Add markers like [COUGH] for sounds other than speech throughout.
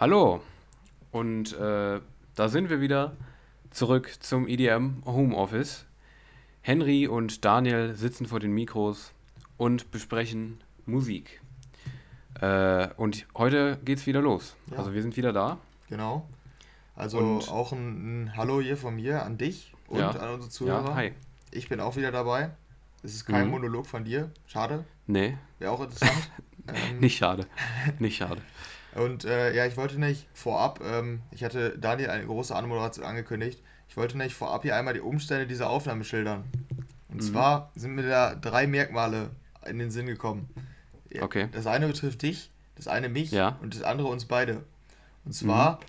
Hallo und äh, da sind wir wieder zurück zum EDM Homeoffice. Henry und Daniel sitzen vor den Mikros und besprechen Musik. Äh, und heute geht's wieder los. Ja. Also wir sind wieder da. Genau. Also Und- auch ein, ein Hallo hier von mir an dich und Ja. an unsere Zuhörer. Ja, hi. Ich bin auch wieder dabei. Es ist kein Mhm. Monolog von dir. Schade. Nee, Wäre auch interessant. ähm, [LAUGHS] nicht schade. Nicht schade. Und äh, ja, ich wollte nicht vorab, ähm, ich hatte Daniel eine große Anmoderation angekündigt. Ich wollte nicht vorab hier einmal die Umstände dieser Aufnahme schildern. Und Mhm. zwar sind mir da drei Merkmale in den Sinn gekommen. Okay. Das eine betrifft dich, das eine mich Ja. und das andere uns beide. Und zwar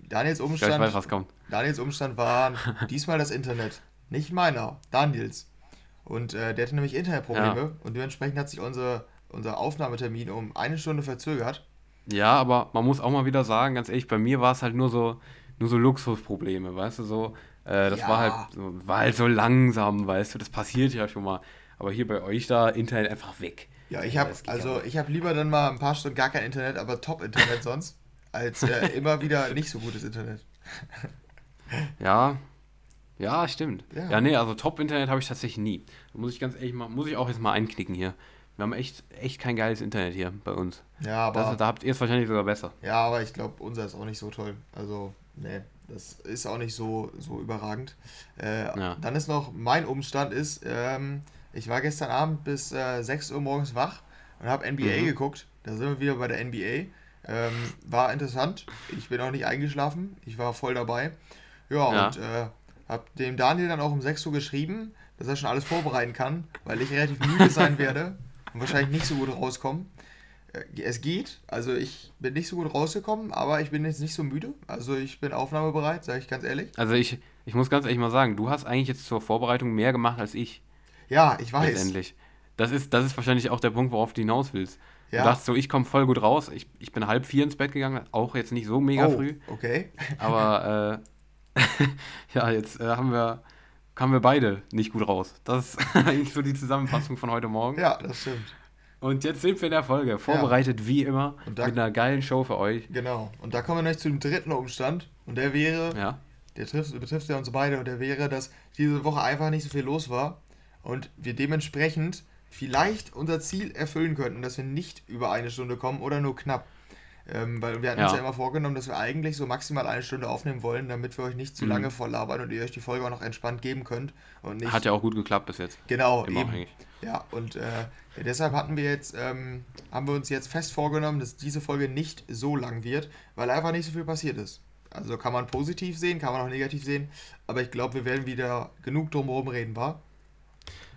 Daniels Ja, ich Umstand. weiß, was kommt. Daniels Umstand war [LAUGHS] diesmal das Internet. Nicht meiner, Daniels. Und äh, der hatte nämlich Internetprobleme Ja. und dementsprechend hat sich unser, unser Aufnahmetermin um eine Stunde verzögert. Ja, aber man muss auch mal wieder sagen, ganz ehrlich, bei mir war es halt nur so, nur so Luxusprobleme, weißt du, so, äh, das Ja. war halt, so, war halt so langsam, weißt du, das passiert ja schon mal. Aber hier bei euch da, Internet einfach weg. Ja, ich habe geht also ich habe lieber dann mal ein paar Stunden gar kein Internet, aber Top-Internet [LAUGHS] sonst, als äh, immer wieder nicht so gutes Internet. [LAUGHS] Ja, ja, stimmt. Ja. Ja, nee, also Top-Internet habe ich tatsächlich nie. Muss ich ganz ehrlich mal, muss ich auch jetzt mal einknicken hier. Wir haben echt, echt kein geiles Internet hier bei uns. Ja, aber Das, da habt ihr es wahrscheinlich sogar besser. ja, aber ich glaube, unser ist auch nicht so toll. Also, nee, das ist auch nicht so so überragend. Äh, Ja. Dann ist noch mein Umstand ist, ähm, ich war gestern Abend bis äh, 6 Uhr morgens wach und habe NBA Mhm. geguckt. Da sind wir wieder bei der NBA. Ähm, war interessant. Ich bin auch nicht eingeschlafen. Ich war voll dabei. Ja, Ja. und äh, habe dem Daniel dann auch um 6 Uhr geschrieben, dass er schon alles vorbereiten kann, weil ich relativ müde sein werde und wahrscheinlich nicht so gut rauskommen. Äh, Es geht, also ich bin nicht so gut rausgekommen, aber ich bin jetzt nicht so müde. Also ich bin aufnahmebereit, sage ich ganz ehrlich. Also ich, ich muss ganz ehrlich mal sagen, du hast eigentlich jetzt zur Vorbereitung mehr gemacht als ich. Ja, ich weiß. letztendlich. Das ist, das ist wahrscheinlich auch der Punkt, worauf du hinaus willst. Ja. Du dachtest so, ich komme voll gut raus. Ich, ich bin halb vier ins Bett gegangen, auch jetzt nicht so mega oh, früh. Okay. Aber äh, [LAUGHS] ja, jetzt äh, haben wir, kamen wir beide nicht gut raus. Das ist [LAUGHS] eigentlich so die Zusammenfassung von heute Morgen. Ja, das stimmt. Und jetzt sind wir in der Folge, vorbereitet wie immer, Und mit einer geilen Show für euch. Genau. Und da kommen wir noch zu dem dritten Umstand. Und der wäre, Ja, der trifft, betrifft ja uns beide, und der wäre, dass diese Woche einfach nicht so viel los war. Und wir dementsprechend vielleicht unser Ziel erfüllen könnten, dass wir nicht über eine Stunde kommen oder nur knapp. Ähm, weil wir hatten uns Ja. ja immer vorgenommen, dass wir eigentlich so maximal eine Stunde aufnehmen wollen, damit wir euch nicht zu Mhm. lange volllabern und ihr euch die Folge auch noch entspannt geben könnt. Und nicht hat ja auch gut geklappt bis jetzt. Genau, Immer eben. eigentlich. Ja, und äh, ja, deshalb hatten wir jetzt, ähm, haben wir uns jetzt fest vorgenommen, dass diese Folge nicht so lang wird, weil einfach nicht so viel passiert ist. Also kann man positiv sehen, kann man auch negativ sehen, aber ich glaube, wir werden wieder genug drumherum reden, war?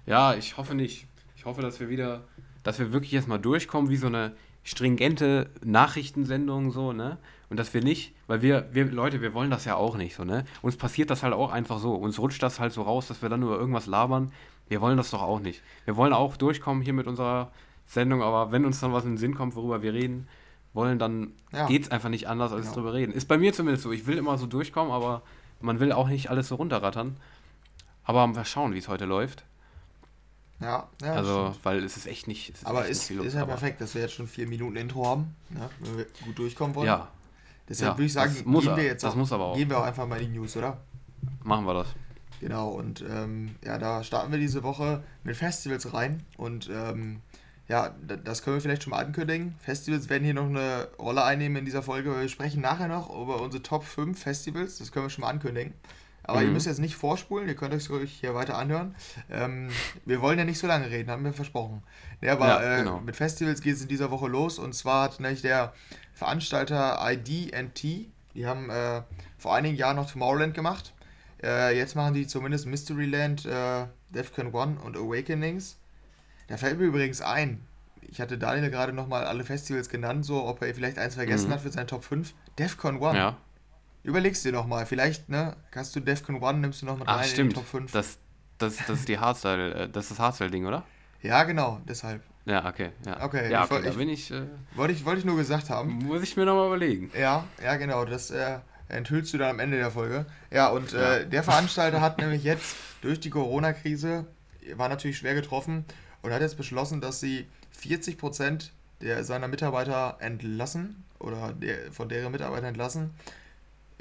Ja, ich hoffe nicht. Ich hoffe, dass wir wieder, dass wir wirklich jetzt mal durchkommen, wie so eine stringente Nachrichtensendung, so, ne? Und dass wir nicht, weil wir, wir, Leute, wir wollen das ja auch nicht, so, ne? Uns passiert das halt auch einfach so. Uns rutscht das halt so raus, dass wir dann über irgendwas labern. Wir wollen das doch auch nicht. Wir wollen auch durchkommen hier mit unserer Sendung, aber wenn uns dann was in den Sinn kommt, worüber wir reden wollen, dann Ja. geht's einfach nicht anders, als Genau. drüber reden. Ist bei mir zumindest so. Ich will immer so durchkommen, aber man will auch nicht alles so runterrattern. Aber mal schauen, wie es heute läuft. Ja, ja. Also, stimmt. weil es ist echt nicht. Es ist aber echt ist, nicht ist ja aber- perfekt, dass wir jetzt schon vier Minuten Intro haben, ne? wenn wir gut durchkommen wollen. Ja, Deshalb ja, würde ich sagen, gehen er- wir jetzt das auch, gehen wir auch einfach mal in die News, oder? machen wir das. Genau, und ähm, ja, da starten wir diese Woche mit Festivals rein. Und ähm, ja, das können wir vielleicht schon mal ankündigen. Festivals werden hier noch eine Rolle einnehmen in dieser Folge. weil Wir sprechen nachher noch über unsere Top 5 Festivals. Das können wir schon mal ankündigen. Aber ihr Mhm. müsst jetzt nicht vorspulen, ihr könnt euch hier weiter anhören. Ähm, wir wollen ja nicht so lange reden, haben wir versprochen. Ja, aber Ja, äh, genau. mit Festivals geht es in dieser Woche los. Und zwar hat nämlich der Veranstalter ID&T, die haben äh, vor einigen Jahren noch Tomorrowland gemacht. Äh, jetzt machen die zumindest Mysteryland, äh, Defcon 1 und Awakenings. Da fällt mir übrigens ein, ich hatte Daniel gerade nochmal alle Festivals genannt, so ob er vielleicht eins vergessen Mhm. hat für seinen Top 5. Defcon 1. Ja, Überlegst dir nochmal, vielleicht, ne, hast du Defcon 1, nimmst du noch mit ach rein in stimmt. die Top 5. Das, das, das ist die Hardstyle, äh, das ist das Hardstyle-Ding, oder? ja, genau, deshalb. Ja, okay. Ja, Okay, ja, ich okay woll- da ich- bin ich. Äh, Wollte ich, wollte ich nur gesagt haben. muss ich mir nochmal überlegen. Ja, ja, genau, das äh, enthüllst du dann am Ende der Folge. Ja, und Ja. Äh, der Veranstalter hat [LAUGHS] nämlich jetzt durch die Corona-Krise, war natürlich schwer getroffen und hat jetzt beschlossen, dass sie 40% der, seiner Mitarbeiter entlassen oder der, von deren Mitarbeitern entlassen.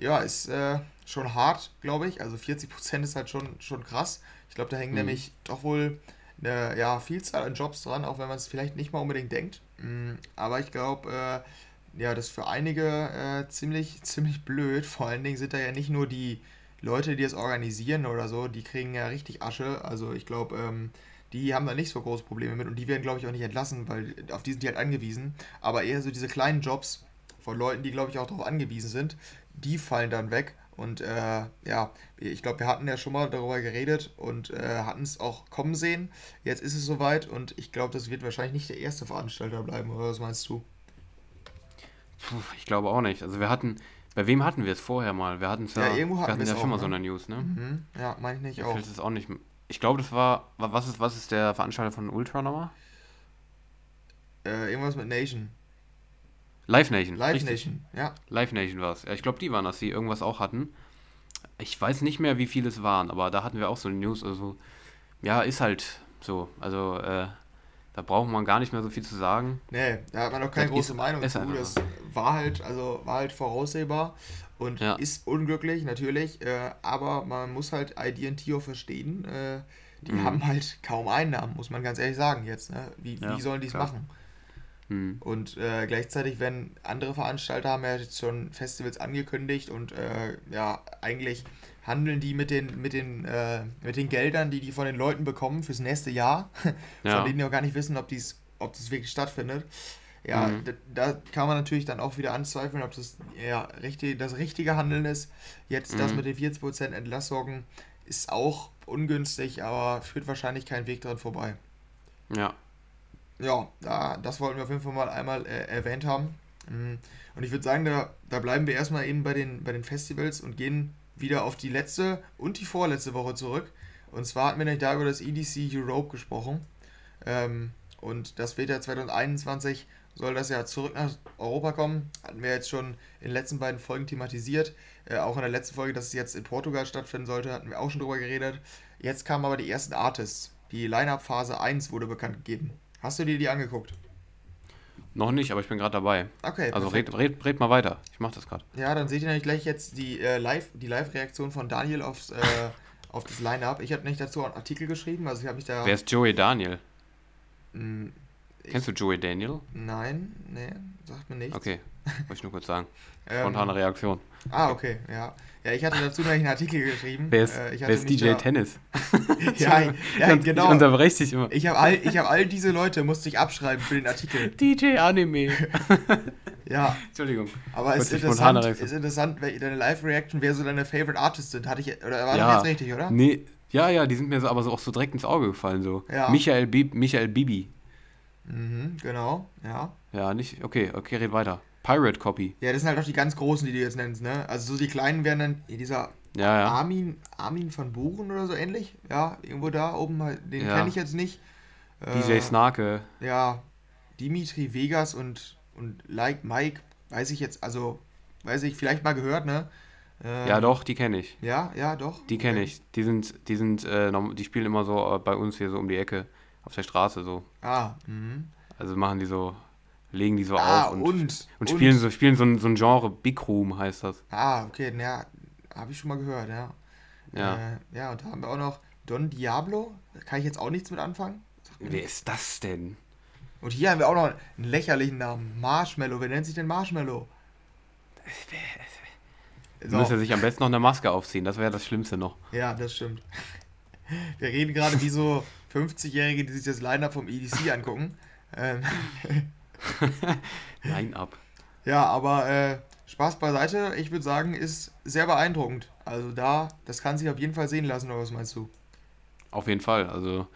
Ja, ist äh, schon hart, glaube ich. Also 40% ist halt schon, schon krass. Ich glaube, da hängen mhm. nämlich doch wohl eine ja, Vielzahl an Jobs dran, auch wenn man es vielleicht nicht mal unbedingt denkt. Mm, aber ich glaube, äh, ja, das ist für einige äh, ziemlich, [LAUGHS] ziemlich blöd. Vor allen Dingen sind da ja nicht nur die Leute, die es organisieren oder so, die kriegen ja richtig Asche. Also ich glaube, ähm, die haben da nicht so große Probleme mit und die werden, glaube ich, auch nicht entlassen, weil auf die sind die halt angewiesen. Aber eher so diese kleinen Jobs von Leuten, die, glaube ich, auch darauf angewiesen sind, die fallen dann weg. Und äh, ja, ich glaube, wir hatten ja schon mal darüber geredet und äh, hatten es auch kommen sehen. Jetzt ist es soweit und ich glaube, das wird wahrscheinlich nicht der erste Veranstalter bleiben, oder was meinst du? Puh, ich glaube auch nicht. Also wir hatten, bei wem hatten wir es vorher mal? Wir hatten es ja, ja, irgendwo hatten wir hatten ja schon mal ne? so eine News, ne? Mhm. Ja, meine ich nicht Mir auch. Es auch nicht. Ich glaube, das war, was ist, was ist der Veranstalter von Ultra nochmal? Äh, irgendwas mit Nation. Live Nation. Live richtig. Nation, ja. Live Nation war es. Ja, ich glaube, die waren, dass sie irgendwas auch hatten. Ich weiß nicht mehr, wie viele es waren, aber da hatten wir auch so eine News. Also, ja, ist halt so. Also, äh, da braucht man gar nicht mehr so viel zu sagen. Nee, da hat man auch keine das große ist, Meinung zu. Das war halt, also war halt voraussehbar und ja. ist unglücklich, natürlich. Äh, aber man muss halt ID&T auch verstehen. Äh, die mhm. haben halt kaum Einnahmen, muss man ganz ehrlich sagen jetzt. Ne? Wie, ja, wie sollen die es machen? Mhm. Und äh, gleichzeitig, wenn andere Veranstalter haben ja jetzt schon Festivals angekündigt und äh, ja, eigentlich handeln die mit den, mit den, äh, mit den Geldern, die die von den Leuten bekommen fürs nächste Jahr, [LAUGHS] ja. von denen die auch gar nicht wissen, ob dies, ob das wirklich stattfindet. Ja, mhm. da, da, kann man natürlich dann auch wieder anzweifeln, ob das ja, richtig, das richtige Handeln ist. Jetzt mhm. das mit den 40% Entlassungen ist auch ungünstig, aber führt wahrscheinlich keinen Weg dran vorbei. Ja, ja, da, das wollten wir auf jeden Fall mal einmal äh, erwähnt haben. Mm, und ich würde sagen, da, da bleiben wir erstmal eben bei den, bei den Festivals und gehen wieder auf die letzte und die vorletzte Woche zurück. Und zwar hatten wir nämlich da über das EDC Europe gesprochen. Ähm, und das wird ja 2021, soll das ja zurück nach Europa kommen. Hatten wir jetzt schon in den letzten beiden Folgen thematisiert. Äh, auch in der letzten Folge, dass es jetzt in Portugal stattfinden sollte, hatten wir auch schon drüber geredet. Jetzt kamen aber die ersten Artists. Die Line-Up-Phase 1 wurde bekannt gegeben. Hast du dir die angeguckt? Noch nicht, aber ich bin gerade dabei. Okay. Also red, red, red, mal weiter. Ich mache das gerade. Ja, dann seht ihr nämlich gleich jetzt die äh, Live, die Live-Reaktion von Daniel aufs, äh, [LAUGHS] auf das Line-Up. Ich habe nicht dazu einen Artikel geschrieben, also ich habe mich da. Wer ist Joey Daniel? Hm, Kennst du Joey Daniel? Nein, nee, sagt mir nichts. Okay, wollte ich nur kurz sagen. [LAUGHS] Spontane ähm, Reaktion. Ah, okay, ja. Ja, ich hatte dazu noch einen Artikel geschrieben. Wer ist, äh, wer ist DJ da... Tennis? [LAUGHS] ja, ja, genau. Ich unterbreche dich immer. Ich habe all, hab all diese Leute, musste ich abschreiben für den Artikel. [LAUGHS] DJ Anime. [LAUGHS] ja. Entschuldigung. Aber es ist interessant, ist interessant, deine Live-Reaction, wer so deine Favorite Artists sind. Hatte ich, oder war ja. das jetzt richtig, oder? Nee, ja, ja, die sind mir so, aber so auch so direkt ins Auge gefallen. So. Ja. Michael, Bib, Michael Bibi. Mhm, genau, ja. Ja, nicht, okay, okay, red weiter. Pirate Copy. Ja, das sind halt auch die ganz großen, die du jetzt nennst, ne? Also so die kleinen wären dann dieser ja, ja. Armin, Armin van Buren oder so ähnlich. Ja, irgendwo da oben, den ja. kenne ich jetzt nicht. DJ äh, Snarke. Ja, Dimitri Vegas und, und Like Mike, weiß ich jetzt, also, weiß ich, vielleicht mal gehört, ne? Ähm, ja, doch, die kenne ich. Ja, ja, doch. Die kenne okay. ich. Die sind, die sind, äh, die spielen immer so äh, bei uns hier so um die Ecke, auf der Straße so. Ah, mhm. Also machen die so legen die so ah, auf und, und, und, spielen, und. So, spielen so, ein, so ein Genre, Big Room heißt das. Ah, okay, ja, habe ich schon mal gehört, ja. Ja. Äh, ja, und da haben wir auch noch Don Diablo, da kann ich jetzt auch nichts mit anfangen. Wer ist das denn? Und hier haben wir auch noch einen lächerlichen Namen, Marshmallow. Wer nennt sich denn Marshmallow? So. Müsste sich am besten noch eine Maske aufziehen, das wäre das Schlimmste noch. Ja, das stimmt. [LAUGHS] Wir reden gerade wie so 50-Jährige, die sich das Line-Up vom EDC angucken. Ähm, [LAUGHS] [LAUGHS] Line-up. Ja, aber äh, Spaß beiseite, ich würde sagen, ist sehr beeindruckend. Also da, das kann sich auf jeden Fall sehen lassen, oder was meinst du? Auf jeden Fall, also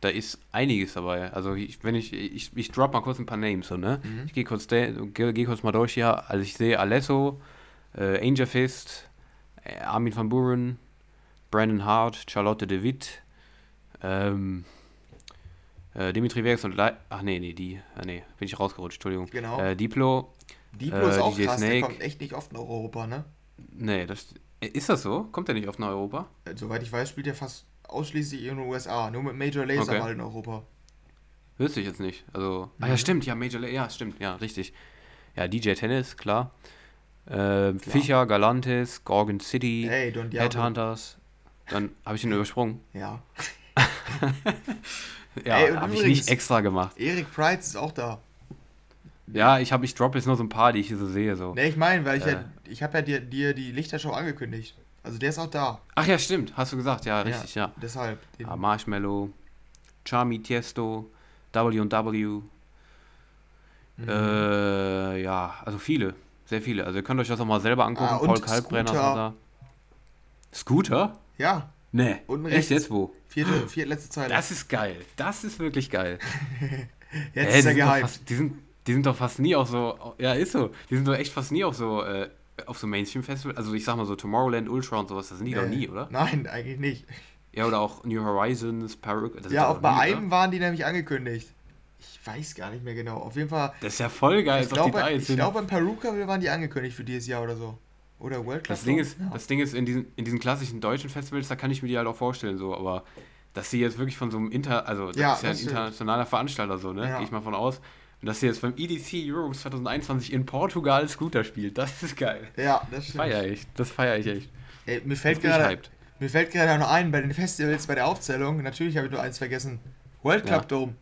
da ist einiges dabei. Also ich, wenn ich, ich, ich drop mal kurz ein paar Names, so, ne? Mhm. Ich gehe kurz, geh, geh kurz mal durch hier. Also ich sehe Alesso, äh, Angel Fist, äh, Armin van Buren, Brandon Hart, Charlotte de Witt, ähm, äh, Dimitri Vegas und Le Ach nee, nee, die. Äh, nee, bin ich rausgerutscht, Entschuldigung. Genau. Äh, Diplo. Diplo ist äh, auch DJ krass, Snake. der kommt echt nicht oft nach Europa, ne? Nee, das. Äh, ist das so? Kommt der nicht oft nach Europa? Soweit ich weiß, spielt er fast ausschließlich in den USA. Nur mit Major Laser okay. mal in Europa. Wüsste ich jetzt nicht. Also. Mhm. Ah ja, stimmt, ja, Major Laser. Ja, stimmt, ja, richtig. Ja, DJ Tennis, klar. Äh, Fischer, Galantis, Gorgon City, Ey, Don Diablo. Headhunters. Dann habe ich ihn übersprungen. Ja. [LAUGHS] Ja, habe ich nicht extra gemacht. Erik Price ist auch da. Ja, ich habe, ich droppe jetzt nur so ein paar, die ich hier so sehe. So. Ne, ich meine, weil ich Äh. ja, ich habe ja dir, dir die Lichtershow angekündigt. Also der ist auch da. Ach ja, stimmt, hast du gesagt, ja, richtig, ja. Deshalb. Den, ja Marshmallow, Charmy Tiesto, W&W, Mhm. äh, ja, also viele, sehr viele. Also ihr könnt euch das auch mal selber angucken. Ah, Paul Kalkbrenner ist Scooter. da. Scooter? ja, Nee. Unten Echt jetzt wo? Vierte, vierte letzte Zeile. Das ist geil. Das ist wirklich geil. [LAUGHS] Jetzt Hä, ist er doch gehypt. fast, die, sind, die sind doch fast nie auf so. Ja, ist so. Die sind doch echt fast nie auf so. Äh, auf so Mainstream-Festivals. Also ich sag mal so Tomorrowland, Ultra und sowas, das sind die doch Nee. nie, oder? Nein, eigentlich nicht. Ja, oder auch New Horizons, sind Ja, doch auch bei nie, einem oder? waren die nämlich angekündigt. Ich weiß gar nicht mehr genau. Auf jeden Fall. Das ist ja voll geil, Ich doch glaube, glaube, beim Peruka waren die angekündigt für dieses Jahr oder so. Oder World Cup. Das Ding ist, Ja. das Ding ist in, diesen, in diesen klassischen deutschen Festivals, da kann ich mir die halt auch vorstellen, so, aber dass sie jetzt wirklich von so einem Inter, also das Ja, ist ja ein internationaler Veranstalter, so, ne? Ja. Gehe ich mal von aus. Und dass sie jetzt beim EDC Europe 2021 in Portugal Scooter spielt, das ist geil. ja, das stimmt. feier ich, das feier ich echt. Ey, mir fällt gerade mir fällt gerade auch noch ein bei den Festivals bei der Aufzählung. Natürlich habe ich nur eins vergessen. World Cup Ja. Dome.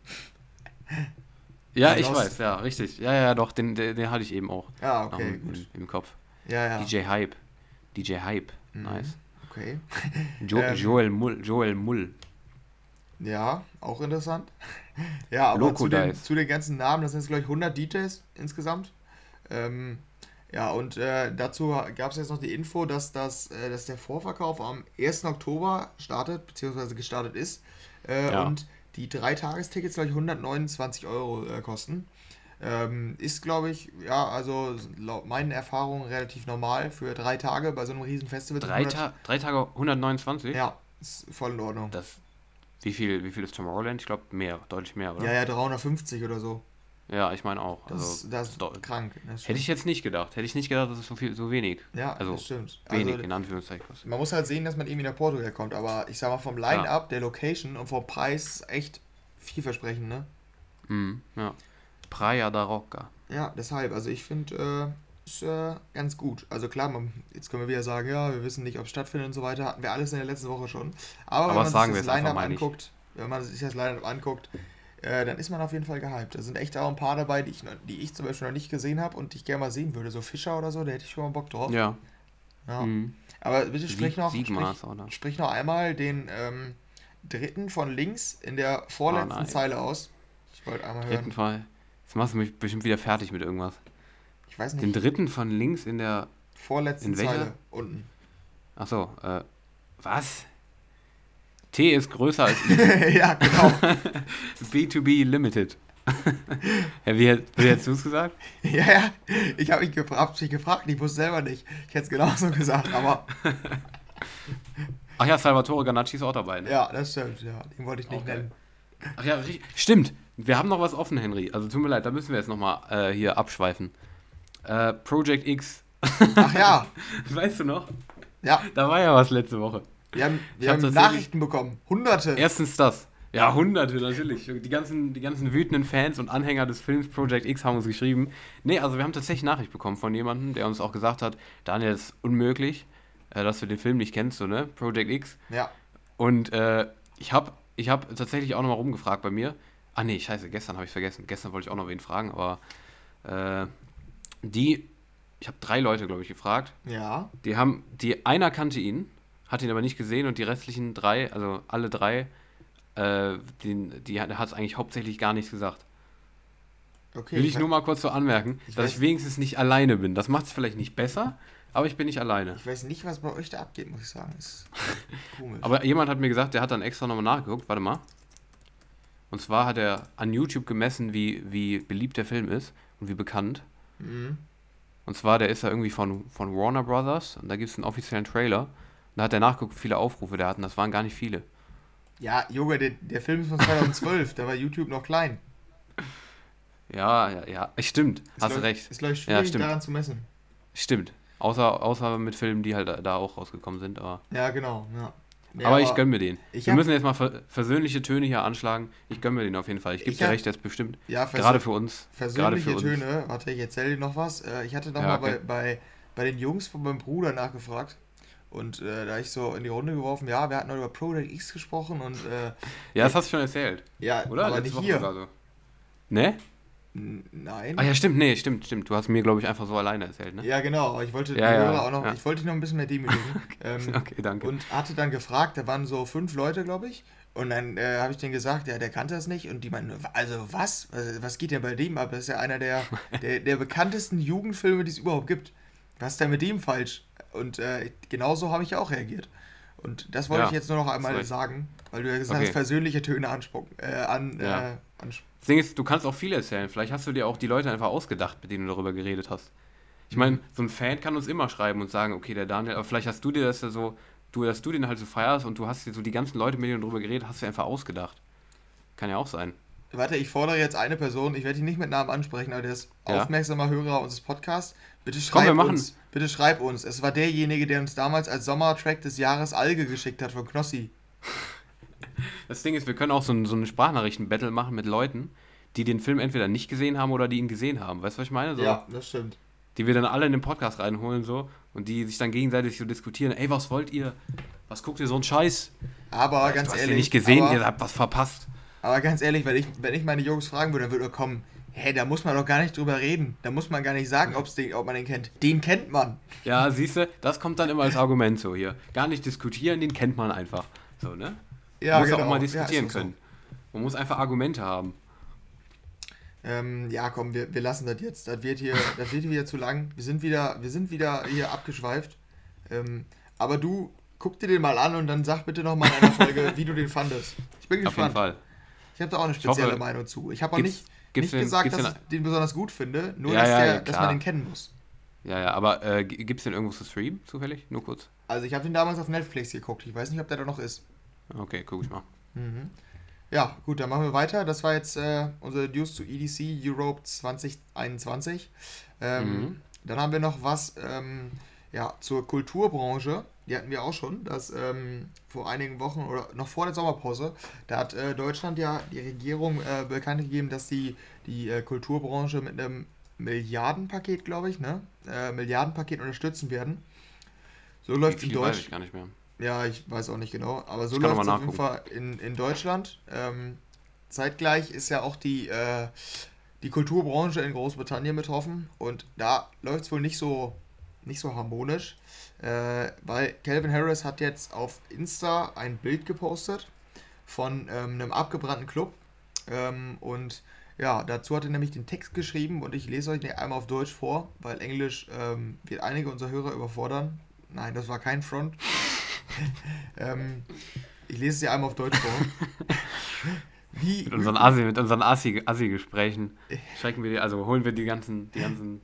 Ja, ich weiß, ja, richtig. Ja, ja, doch, den, den, den hatte ich eben auch Ja, noch okay, im, gut. im Kopf. Ja, ja. DJ Hype. DJ Hype, Mhm. nice. Okay. [LAUGHS] Jo Ähm. Joel Mull, Joel Mull. Ja, auch interessant. [LAUGHS] ja, aber Loco zu den, zu den ganzen Namen, das sind jetzt, glaube ich, 100 DJs insgesamt. Ähm, ja, und äh, dazu gab es jetzt noch die Info, dass, das, äh, dass der Vorverkauf am 1. Oktober startet, beziehungsweise gestartet ist. Äh, Ja. Und die drei Tagestickets, glaube ich, 129 Euro äh, kosten. Ähm, ist, glaube ich, ja, also laut meinen Erfahrungen relativ normal für drei Tage bei so einem riesen Festival. Drei, 100 Ta drei Tage 129? Ja, ist voll in Ordnung. Das, wie, viel, wie viel ist Tomorrowland? Ich glaube mehr, deutlich mehr, oder? Ja, ja, 350 oder so. Ja, ich meine auch. Das, Also, ist, das ist krank. Das hätte ich jetzt nicht gedacht. Hätte ich nicht gedacht, dass es so viel, so wenig. Ja, also das stimmt. Wenig, Also, in Anführungszeichen. man muss halt sehen, dass man irgendwie nach Portugal kommt, aber ich sag mal, vom Line-Up, der Location und vom Preis echt vielversprechend, ne? Mhm, ja. Praia da Rocca. Ja, deshalb, also ich finde, äh, ist äh, ganz gut. Also klar, man, jetzt können wir wieder sagen, ja, wir wissen nicht, ob es stattfindet und so weiter, hatten wir alles in der letzten Woche schon. Aber, Aber wenn man Line-Up anguckt, wenn man sich das Line-Up anguckt, äh, dann ist man auf jeden Fall gehypt. Da sind echt auch ein paar dabei, die ich, die ich zum Beispiel noch nicht gesehen habe und die ich gerne mal sehen würde. So Fischer oder so, da hätte ich schon mal Bock drauf. Ja. Ja. Mhm. Aber bitte sprich noch, Siegmar sprich, sprich noch einmal den ähm, dritten von links in der vorletzten Oh. Zeile aus. Ich wollte einmal Dritten hören. Fall. Jetzt machst du mich bestimmt wieder fertig mit irgendwas. Ich weiß Den nicht. dritten von links in der. Vorletzten in welcher? Zeile unten. Achso, äh. Was? T ist größer als I. [LAUGHS] ja, genau. [LAUGHS] B2B Limited. [LAUGHS] ja, wie, wie hättest du es gesagt? ja, ja. Ich habe mich, hab mich gefragt, ich wusste selber nicht. Ich hätte es genauso gesagt, aber Ach ja, Salvatore Ganacci ist auch dabei. Ne? ja, das stimmt. Ja, den wollte ich nicht Okay. nennen. Ach ja, richtig. Stimmt. Wir haben noch was offen, Henry. Also tut mir leid, da müssen wir jetzt nochmal äh, hier abschweifen. Äh, Project X. Ach ja, [LAUGHS] weißt du noch? ja. Da war ja was letzte Woche. Wir haben, wir hab haben Nachrichten bekommen. Hunderte. Erstens das. Ja, hunderte natürlich. Die ganzen, die ganzen wütenden Fans und Anhänger des Films Project X haben uns geschrieben. Nee, also wir haben tatsächlich Nachricht bekommen von jemandem, der uns auch gesagt hat, Daniel, das ist unmöglich, äh, dass du den Film nicht kennst, so, ne? Project X. Ja. Und äh, ich habe ich hab tatsächlich auch nochmal rumgefragt bei mir. Ah nee, scheiße, gestern habe ich vergessen. Gestern wollte ich auch noch wen fragen, aber äh, die, ich habe drei Leute, glaube ich, gefragt. Ja. Die haben, die einer kannte ihn, hat ihn aber nicht gesehen und die restlichen drei, also alle drei, äh, den, die hat es eigentlich hauptsächlich gar nichts gesagt. Okay. Will ich nur mal kurz so anmerken, Ich dass ich wenigstens nicht alleine bin. Das macht es vielleicht nicht besser, aber ich bin nicht alleine. Ich weiß nicht, was bei euch da abgeht, muss ich sagen. Ist [LAUGHS] komisch. Aber jemand hat mir gesagt, der hat dann extra nochmal nachgeguckt. Warte mal. Und zwar hat er an YouTube gemessen, wie, wie beliebt der Film ist und wie bekannt. Mhm. Und zwar, der ist ja irgendwie von, von Warner Brothers und da gibt es einen offiziellen Trailer. Und da hat er nachgeguckt, wie viele Aufrufe der hatten. Das waren gar nicht viele. Ja, Junge, der, der Film ist von 2012, da war YouTube noch klein. Ja, ja, ja. Stimmt, Ist, hast du recht. Ich, Ja, schwierig stimmt. daran zu messen. Stimmt. Außer, außer mit Filmen, die halt da- auch rausgekommen sind. Aber Ja, genau. Ja. Nee, aber, aber, ich gönne mir den. Wir müssen jetzt mal versöhnliche Töne hier anschlagen. Ich gönne mir den auf jeden Fall. Ich gebe dir recht, jetzt bestimmt. Ja, gerade für uns. Versöhnliche für Töne. Uns. Warte, ich erzähle dir noch was. Äh, ich hatte noch ja, okay. bei, bei, bei den Jungs von meinem Bruder nachgefragt. Und äh, da ich so in die Runde geworfen, ja, wir hatten noch über Project X gesprochen und. Äh, ja, das hast du schon erzählt. Ja, oder? Aber Letzte nicht hier. So. Ne? Nein. Ah ja, stimmt, nee, stimmt, stimmt. Du hast mir, glaube ich, einfach so alleine erzählt, ne? Ja, genau. Aber ich wollte ja, ja, auch noch, ja. ich wollte dich noch ein bisschen mehr demütigen. [LAUGHS] okay. Ähm, [LAUGHS] okay, danke. Und hatte dann gefragt, da waren so fünf Leute, glaube ich. Und dann äh, habe ich denen gesagt, ja, der kannte das nicht. Und die meinen, also was? Was geht denn bei dem ab? Das ist ja einer der, [LAUGHS] der, der bekanntesten Jugendfilme, die es überhaupt gibt. Was ist denn mit dem falsch? Und äh, genauso habe ich auch reagiert. Und das wollte ich jetzt nur noch einmal sagen, weil du ja gesagt okay. hast, persönliche Töne anspucken, äh, an, äh, das Ding ist, du kannst auch viel erzählen. Vielleicht hast du dir auch die Leute einfach ausgedacht, mit denen du darüber geredet hast. Ich meine, so ein Fan kann uns immer schreiben und sagen, okay, der Daniel, aber vielleicht hast du dir das ja so, du, dass du den halt so feierst und du hast dir so die ganzen Leute, mit denen du darüber geredet hast, du einfach ausgedacht. Kann ja auch sein. Warte, ich fordere jetzt eine Person, ich werde ihn nicht mit Namen ansprechen, aber der ist ja. aufmerksamer Hörer unseres Podcasts. Bitte schreib Komm, uns. Bitte schreib uns. Es war derjenige, der uns damals als Sommertrack des Jahres Alge geschickt hat von Knossi. Das Ding ist, wir können auch so ein, so eine Sprachnachrichten-Battle machen mit Leuten, die den Film entweder nicht gesehen haben oder die ihn gesehen haben. Weißt du, was ich meine? So, ja, das stimmt. Die wir dann alle in den Podcast reinholen so und die sich dann gegenseitig so diskutieren, ey, was wollt ihr? Was guckt ihr so einen Scheiß? Aber ganz du ehrlich. Ihr nicht gesehen, aber, ihr habt was verpasst. Aber ganz ehrlich, wenn ich, wenn ich meine Jungs fragen würde, dann würde er kommen, hä, da muss man doch gar nicht drüber reden. Da muss man gar nicht sagen, ob's den, ob man den kennt. Den kennt man. Ja, siehst du, das kommt dann immer als Argument so hier. Gar nicht diskutieren, den kennt man einfach. So, ne? Ja, man muss genau. auch mal diskutieren ja, können. So. Man muss einfach Argumente haben. Ähm, ja, komm, wir, wir lassen das jetzt. Das wird hier, das wird wieder zu lang. Wir sind wieder, wir sind wieder hier abgeschweift. Ähm, aber du guck dir den mal an und dann sag bitte nochmal in einer Folge, [LAUGHS] wie du den fandest. Ich bin gespannt. Auf jeden Fall. Ich habe da auch eine spezielle hoffe, Meinung zu. Ich habe auch nicht, nicht den, gesagt, dass ich den besonders gut finde, nur ja, dass, der, ja, dass man den kennen muss. Ja, ja, aber äh, gibt es den irgendwo zu streamen, zufällig? Nur kurz. Also ich habe den damals auf Netflix geguckt. Ich weiß nicht, ob der da noch ist. Okay, guck ich mal. Mhm. Ja, gut, dann machen wir weiter. Das war jetzt äh, unsere News zu EDC Europe 2021. Ähm, mhm. Dann haben wir noch was ähm, ja, zur Kulturbranche. Die hatten wir auch schon, dass ähm, vor einigen Wochen oder noch vor der Sommerpause, da hat äh, Deutschland ja die Regierung äh, bekannt gegeben, dass sie die äh, Kulturbranche mit einem Milliardenpaket, glaube ich, ne? Äh, Milliardenpaket unterstützen werden. So läuft es in Deutschland. Ja, ich weiß auch nicht genau, aber so läuft es auf jeden Fall in, in Deutschland. Ähm, zeitgleich ist ja auch die, äh, die Kulturbranche in Großbritannien betroffen und da läuft es wohl nicht so, nicht so harmonisch, äh, weil Calvin Harris hat jetzt auf Insta ein Bild gepostet von ähm, einem abgebrannten Club ähm, und ja, dazu hat er nämlich den Text geschrieben und ich lese euch den einmal auf Deutsch vor, weil Englisch ähm, wird einige unserer Hörer überfordern. Nein, das war kein Front. [LAUGHS] ähm, ich lese es dir einmal auf Deutsch vor. [LAUGHS] Wie mit unseren Assi, mit unseren Assi-Gesprächen [LAUGHS] schrecken wir die, also holen wir die ganzen, die ganzen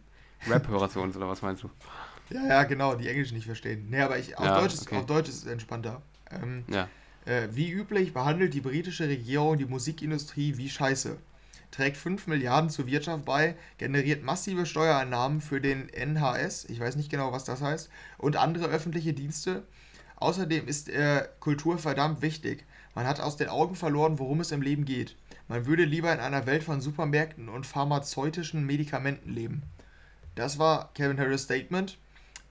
Rap-Hörer zu uns, oder was meinst du? Ja, ja, genau, die Englisch nicht verstehen. Nee, aber ich, auf, ja, Deutsch, ist, okay. auf Deutsch ist es entspannter. Ähm, ja. Äh, wie üblich behandelt die britische Regierung die Musikindustrie wie Scheiße. Trägt 5 Milliarden zur Wirtschaft bei, generiert massive Steuereinnahmen für den NHS, ich weiß nicht genau, was das heißt, und andere öffentliche Dienste Außerdem ist äh, Kultur verdammt wichtig. Man hat aus den Augen verloren, worum es im Leben geht. Man würde lieber in einer Welt von Supermärkten und pharmazeutischen Medikamenten leben. Das war Kevin Harris' Statement.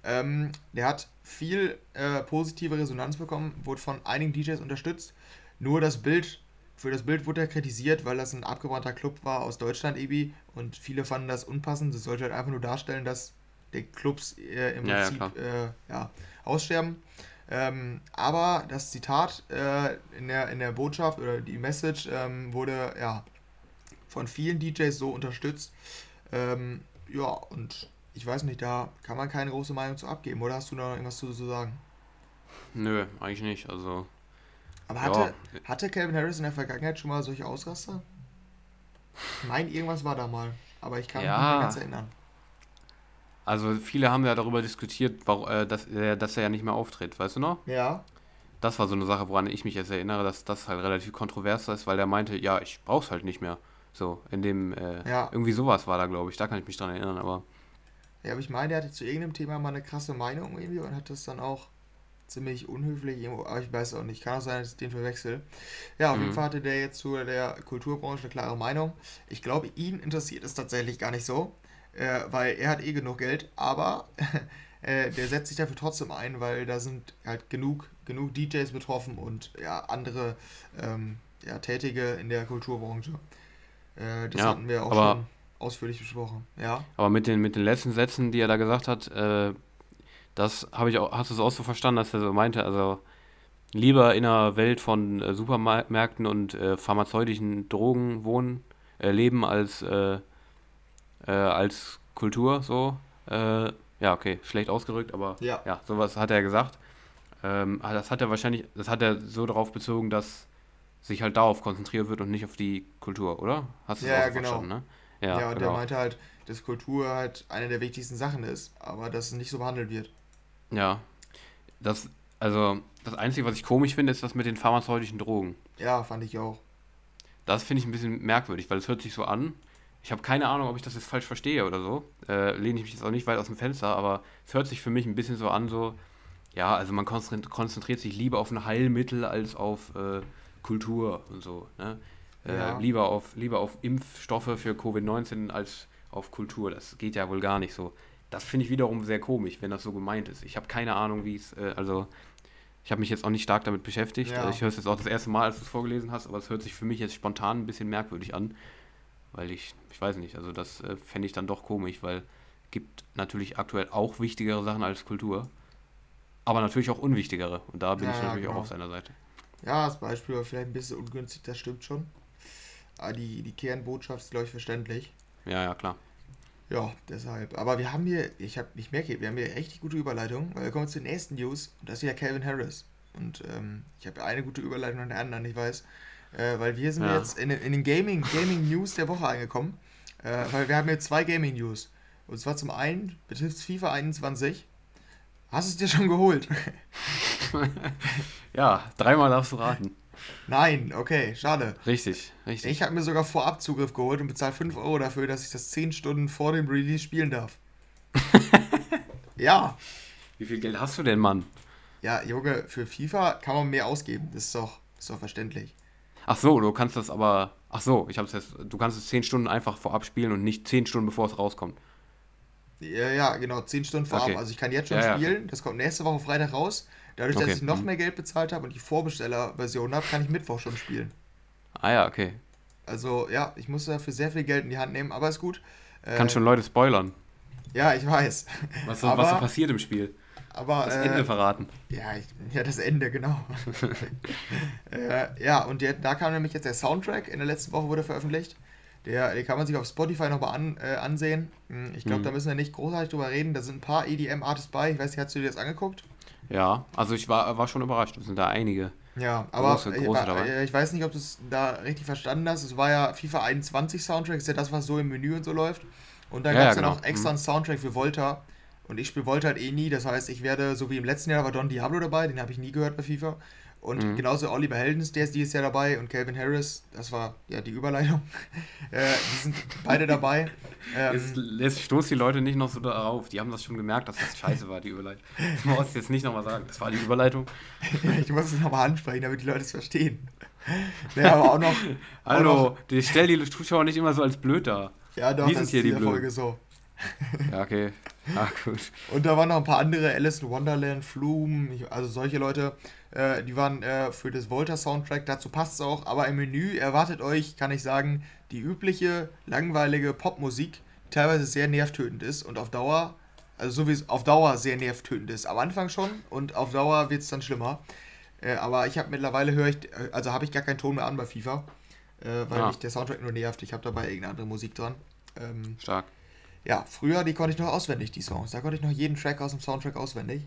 Ähm, der hat viel äh, positive Resonanz bekommen, wurde von einigen DJs unterstützt. Nur das Bild, für das Bild wurde er kritisiert, weil das ein abgebrannter Club war aus Deutschland, Ebi. Und viele fanden das unpassend. Das sollte halt einfach nur darstellen, dass die Clubs äh, im ja, Prinzip ja, äh, ja, aussterben. Ähm, aber das Zitat äh, in, der, in der Botschaft oder die Message ähm, wurde ja von vielen DJs so unterstützt. Ähm, ja, und ich weiß nicht, da kann man keine große Meinung zu abgeben, oder hast du noch irgendwas zu, zu sagen? Nö, eigentlich nicht. Also. Aber hatte, ja. hatte Calvin Harris in der Vergangenheit schon mal solche Ausraster? Meine, irgendwas war da mal, aber ich kann ja. mich nicht mehr ganz erinnern. Also viele haben ja darüber diskutiert, äh, dass, er, dass er ja nicht mehr auftritt, weißt du noch? Ja. Das war so eine Sache, woran ich mich jetzt erinnere, dass das halt relativ kontrovers ist, weil der meinte, ja, ich brauch's halt nicht mehr. So, in dem, äh, ja. irgendwie sowas war da, glaube ich, da kann ich mich dran erinnern, aber. Ja, aber ich meine, der hatte zu irgendeinem Thema mal eine krasse Meinung irgendwie und hat das dann auch ziemlich unhöflich, aber ich weiß auch nicht. Kann auch sein, dass ich den verwechsel. Ja, auf mhm. jeden Fall hatte der jetzt zu der Kulturbranche eine klare Meinung. Ich glaube, ihn interessiert es tatsächlich gar nicht so, äh, weil er hat eh genug Geld, aber [LAUGHS] äh, der setzt sich dafür trotzdem ein, weil da sind halt genug, genug DJs betroffen und ja, andere ähm, ja, Tätige in der Kulturbranche. Äh, das ja, hatten wir auch schon ausführlich besprochen. Ja. Aber mit den, mit den letzten Sätzen, die er da gesagt hat, äh, das habe ich auch, hast du es auch so verstanden, dass er so meinte, also lieber in einer Welt von äh, Supermärkten und äh, pharmazeutischen Drogen wohnen, äh, leben als, äh, als Kultur so. Äh, ja, okay, schlecht ausgedrückt, aber ja, ja sowas hat er gesagt. Ähm, das hat er wahrscheinlich, das hat er so darauf bezogen, dass sich halt darauf konzentriert wird und nicht auf die Kultur, oder? Hast du ja, das auch genau. verstanden, ne? Ja, ja und genau. der meinte halt, dass Kultur halt eine der wichtigsten Sachen ist, aber dass es nicht so behandelt wird. Ja. Das, also, das Einzige, was ich komisch finde, ist das mit den pharmazeutischen Drogen. Ja, fand ich auch. Das finde ich ein bisschen merkwürdig, weil es hört sich so an. Ich habe keine Ahnung, ob ich das jetzt falsch verstehe oder so. Äh, lehne ich mich jetzt auch nicht weit aus dem Fenster, aber es hört sich für mich ein bisschen so an, so, ja, also man konzentriert sich lieber auf ein Heilmittel als auf äh, Kultur und so. Ne? Äh, ja. lieber, auf, lieber auf Impfstoffe für Covid-19 als auf Kultur. Das geht ja wohl gar nicht so. Das finde ich wiederum sehr komisch, wenn das so gemeint ist. Ich habe keine Ahnung, wie es, äh, also ich habe mich jetzt auch nicht stark damit beschäftigt. Ja. Ich höre es jetzt auch das erste Mal, als du es vorgelesen hast, aber es hört sich für mich jetzt spontan ein bisschen merkwürdig an, weil ich, ich weiß nicht, also das äh, fände ich dann doch komisch, weil es gibt natürlich aktuell auch wichtigere Sachen als Kultur, aber natürlich auch unwichtigere und da bin ja, ich natürlich genau. auch auf seiner Seite. Ja, das Beispiel war vielleicht ein bisschen ungünstig, das stimmt schon. Aber die, die Kernbotschaft ist, glaube ich, verständlich. Ja, ja, klar. Ja, deshalb. Aber wir haben hier, ich, hab, ich merke, wir haben hier echt gute Überleitung, weil wir kommen zu den nächsten News und das ist ja Calvin Harris. Und ähm, ich habe eine gute Überleitung an der anderen, ich weiß. Äh, weil wir sind ja. jetzt in, in den Gaming, Gaming News der Woche angekommen. Äh, weil wir haben jetzt zwei Gaming News. Und zwar zum einen betrifft es FIFA 21. Hast du es dir schon geholt? [LAUGHS] ja, dreimal darfst du raten. Nein, okay, schade. Richtig, richtig. Ich habe mir sogar Vorabzugriff geholt und bezahle 5 Euro dafür, dass ich das 10 Stunden vor dem Release spielen darf. [LAUGHS] ja. Wie viel Geld hast du denn, Mann? Ja, Junge, für FIFA kann man mehr ausgeben. Das ist doch, das ist doch verständlich. Ach so, du kannst das aber. Ach so, ich hab's jetzt. Du kannst es 10 Stunden einfach vorab spielen und nicht 10 Stunden bevor es rauskommt. Ja, ja, genau, 10 Stunden vorab. Okay. Also ich kann jetzt schon ja, spielen. Ja. Das kommt nächste Woche Freitag raus. Dadurch, okay. dass ich noch mhm. mehr Geld bezahlt habe und die Vorbesteller-Version habe, kann ich Mittwoch schon spielen. Ah ja, okay. Also ja, ich muss dafür sehr viel Geld in die Hand nehmen, aber ist gut. Kann äh, schon Leute spoilern. Ja, ich weiß. Was so, was so passiert im Spiel. Aber, das Ende äh, verraten. Ja, ja, das Ende, genau. [LAUGHS] äh, ja, und der, da kam nämlich jetzt der Soundtrack. In der letzten Woche wurde veröffentlicht. Der, den kann man sich auf Spotify nochmal an, äh, ansehen. Hm, ich glaube, mhm. da müssen wir nicht großartig drüber reden. Da sind ein paar EDM-Artists bei. Ich weiß nicht, hast du dir das angeguckt? Ja, also ich war, war schon überrascht. Es sind da einige. Ja, aber große, große ich, dabei. ich weiß nicht, ob du es da richtig verstanden hast. Es war ja FIFA 21 Soundtrack, ist ja das, was so im Menü und so läuft. Und dann ja, gab es ja, genau. noch extra einen Soundtrack für Volta. Und ich spiele Volta halt eh nie. Das heißt, ich werde, so wie im letzten Jahr war Don Diablo dabei, den habe ich nie gehört bei FIFA. Und mhm. genauso Oliver Heldens, der ist dieses Jahr dabei und Calvin Harris, das war ja die Überleitung. [LAUGHS] äh, die sind beide dabei. Ähm, jetzt, jetzt stoßt die Leute nicht noch so darauf. Die haben das schon gemerkt, dass das scheiße war, die Überleitung. Das muss ich jetzt nicht nochmal sagen. Das war die Überleitung. [LAUGHS] ich muss es nochmal ansprechen, damit die Leute es verstehen. Ja, aber auch noch. [LAUGHS] Hallo, noch, ich stell die Zuschauer nicht immer so als blöd da. Ja, doch, das sind hier ist die Folge so. Ja, okay. Ah, gut. Und da waren noch ein paar andere, Alice in Wonderland, Flume, also solche Leute. Äh, die waren äh, für das Volta-Soundtrack, dazu passt es auch. Aber im Menü erwartet euch, kann ich sagen, die übliche, langweilige Popmusik, die teilweise sehr nervtötend ist und auf Dauer, also so wie es auf Dauer sehr nervtötend ist. Am Anfang schon und auf Dauer wird es dann schlimmer. Äh, aber ich habe mittlerweile, höre ich, äh, also habe ich gar keinen Ton mehr an bei FIFA, äh, weil ja. mich der Soundtrack nur nervt. Ich habe dabei irgendeine andere Musik dran. Ähm, Stark. Ja, früher, die konnte ich noch auswendig, die Songs. Da konnte ich noch jeden Track aus dem Soundtrack auswendig.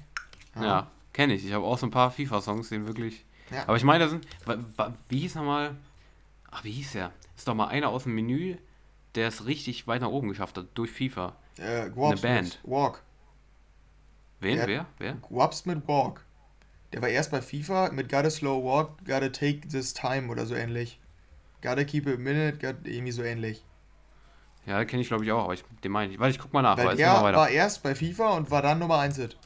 Ja. ja. Kenne ich. Ich habe auch so ein paar FIFA-Songs, den wirklich. Ja. Aber ich meine, da sind. Wie hieß nochmal. Ach, wie hieß der? Ist doch mal einer aus dem Menü, der es richtig weit nach oben geschafft hat, durch FIFA. Äh, Eine Band. Walk. Wen? Der wer? Wer? Guaps mit Walk. Der war erst bei FIFA mit Gotta Slow Walk, Gotta Take This Time oder so ähnlich. Gotta Keep It a Minute, gotta, irgendwie so ähnlich. Ja, kenne ich glaube ich auch, aber ich, den meine ich. Weil ich guck mal nach. Weil er war erst bei FIFA und war dann Nummer 1 Hit.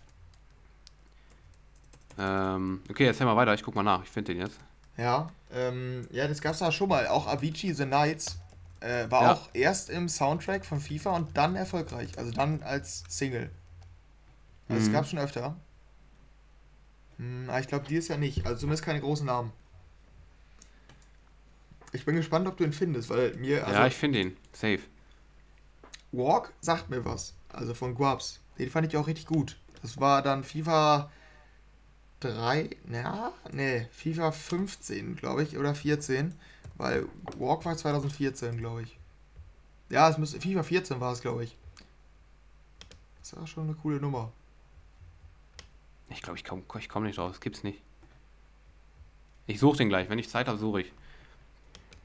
Ähm, okay, erzähl mal weiter, ich guck mal nach, ich finde den jetzt. Ja, ähm, ja, das gab's da schon mal. Auch Avicii The Nights äh, war Ja. auch erst im Soundtrack von FIFA und dann erfolgreich. Also dann als Single. Also es Mhm. gab schon öfter. Hm, aber ich glaube, dieses Jahr nicht. Also zumindest keine großen Namen. Ich bin gespannt, ob du ihn findest, weil mir, also ja, ich finde ihn, safe. Walk sagt mir was. Also von Guabs. Den fand ich auch richtig gut. Das war dann FIFA 3, na, nee, FIFA 15, glaube ich, oder 14. Weil Walk war 2014, glaube ich. Ja, es müsste, FIFA 14 war es, glaube ich. Das war schon eine coole Nummer. Ich glaube, ich komme ich komm nicht drauf, das gibt's nicht. Ich suche den gleich, wenn ich Zeit habe, suche ich.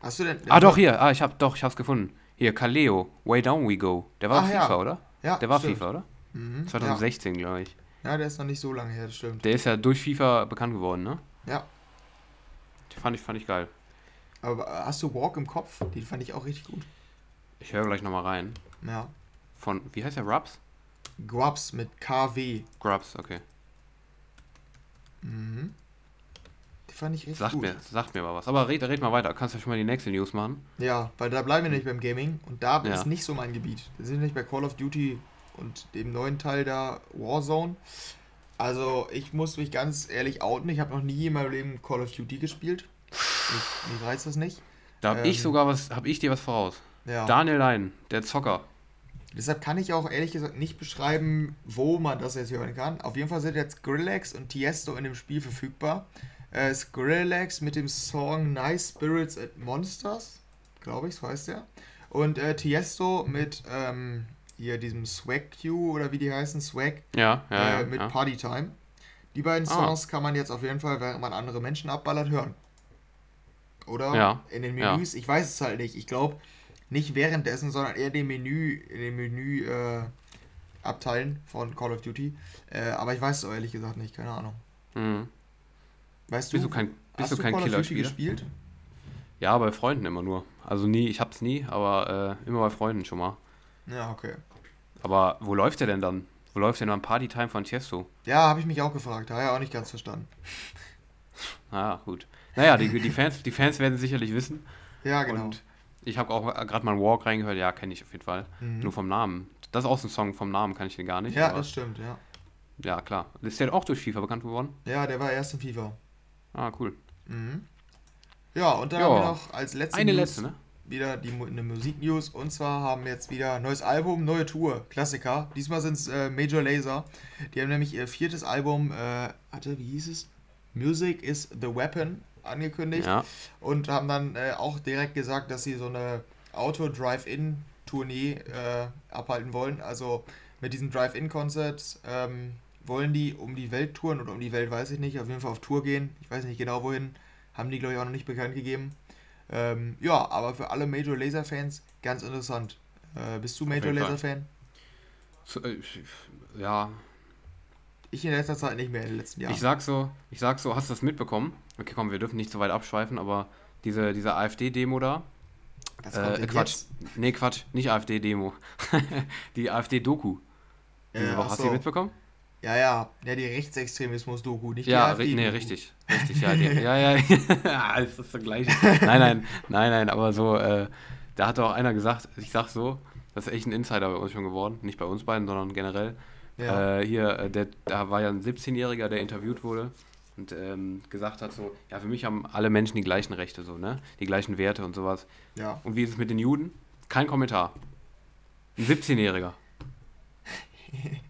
Hast du denn. Ah, doch, hier, ah, ich hab, doch, ich hab's gefunden. Hier, Kaleo, Way Down We Go. Der war Ach, auf ja. FIFA, oder? Ja, Der war stimmt. FIFA, oder? Mhm, 2016, glaube ich. Ja. ja, der ist noch nicht so lange her, das stimmt. Der ist ja durch FIFA bekannt geworden, ne? Ja. Den fand ich, fand ich geil. Aber äh, hast du Walk im Kopf? Den fand ich auch richtig gut. Ich höre gleich nochmal rein. Ja. Von, wie heißt der, Rubs? Guabs mit KW. Grubs, okay. Mhm. Fand ich richtig Sagt gut. mir, sagt mir mal was. Aber red, red mal weiter. Kannst du schon mal die nächste News machen? Ja, weil da bleiben wir nicht beim Gaming und da Ja. ist nicht so mein Gebiet. Wir sind nicht bei Call of Duty und dem neuen Teil da Warzone. Also ich muss mich ganz ehrlich outen, ich habe noch nie in meinem Leben Call of Duty gespielt. Ich, mich reizt das nicht. Da habe Ähm. ich sogar was, habe ich dir was voraus. Ja. Daniel Lein, der Zocker. Deshalb kann ich auch ehrlich gesagt nicht beschreiben, wo man das jetzt hören kann. Auf jeden Fall sind jetzt Skrillex und Tiesto in dem Spiel verfügbar. Äh, Skrillex mit dem Song Nice Spirits and Monsters, glaube ich, so heißt der. Und äh, Tiesto mit ähm, hier diesem Swag Q oder wie die heißen, Swag Ja, ja, äh, ja. mit ja. Party Time. Die beiden Ah. Songs kann man jetzt auf jeden Fall, während man andere Menschen abballert, hören. Oder? Ja, In den ja. Menüs, ich weiß es halt nicht. Ich glaube, nicht währenddessen, sondern eher den Menü, in den Menü äh, Abteilen von Call of Duty. Äh, aber ich weiß es ehrlich gesagt nicht, keine Ahnung. Mhm. Weißt du, Bist du kein, bist hast du kein Killerspieler? gespielt? Ja, bei Freunden immer nur. Also nie, ich hab's nie, aber äh, immer bei Freunden schon mal. Ja, okay. Aber wo läuft der denn dann? Wo läuft denn dann Party Time von Tiesto? Ja, habe ich mich auch gefragt. Da ja auch nicht ganz verstanden. [LAUGHS] Ah, gut. Naja, die, die, Fans, die Fans werden sicherlich wissen. Ja, genau. Und ich habe auch gerade mal einen Walk reingehört. Ja, kenne ich auf jeden Fall. Mhm. Nur vom Namen. Das ist auch so ein Song vom Namen, kann ich den gar nicht. ja, das stimmt, ja. ja, klar. Ist der auch durch FIFA bekannt geworden? Ja, der war erst in FIFA. Ah, cool. Mhm. Ja, und dann Ja. haben wir noch als letzte Eine News letzte, ne? wieder die, eine Musik-News. Und zwar haben wir jetzt wieder ein neues Album, neue Tour, Klassiker. Diesmal sind es äh, Major Laser. Die haben nämlich ihr viertes Album, äh, hatte, wie hieß es? Music is the Weapon angekündigt. Ja. Und haben dann äh, auch direkt gesagt, dass sie so eine Auto-Drive-In-Tournee äh, abhalten wollen. Also mit diesen Drive-In-Concerts ähm, wollen die um die Welt touren oder um die Welt weiß ich nicht, auf jeden Fall auf Tour gehen. Ich weiß nicht genau wohin. Haben die, glaube ich, auch noch nicht bekannt gegeben. Ähm, ja, aber für alle Major Laser-Fans ganz interessant. Äh, bist du Major. Laser-Fan? So, äh, ja, Ich in letzter Zeit nicht mehr, in den letzten Jahren. ich sag so, ich sag so, hast du das mitbekommen? Okay, komm, wir dürfen nicht so weit abschweifen, aber diese, diese AfD-Demo da, Was kommt äh, Quatsch, jetzt? nee, Quatsch, nicht AfD-Demo, [LAUGHS] die AfD-Doku. Diese Äh, Woche, hast du die mitbekommen? Ja, ja, ja, die Rechtsextremismus-Doku, nicht Ja, die ri nee, richtig, richtig, ja, die, ja, ja, [LAUGHS] [LAUGHS] ja, ist das das gleiche. Nein, nein, nein, nein, aber so, äh, da hat auch einer gesagt, ich sag so, das ist echt ein Insider bei uns schon geworden, nicht bei uns beiden, sondern generell. Ja. Äh, hier, äh, der, da war ja ein 17-Jähriger, der interviewt wurde und ähm, gesagt hat so, ja, für mich haben alle Menschen die gleichen Rechte, so, ne? Die gleichen Werte und sowas. ja. Und wie ist es mit den Juden? Kein Kommentar. Ein 17-Jähriger. [LAUGHS]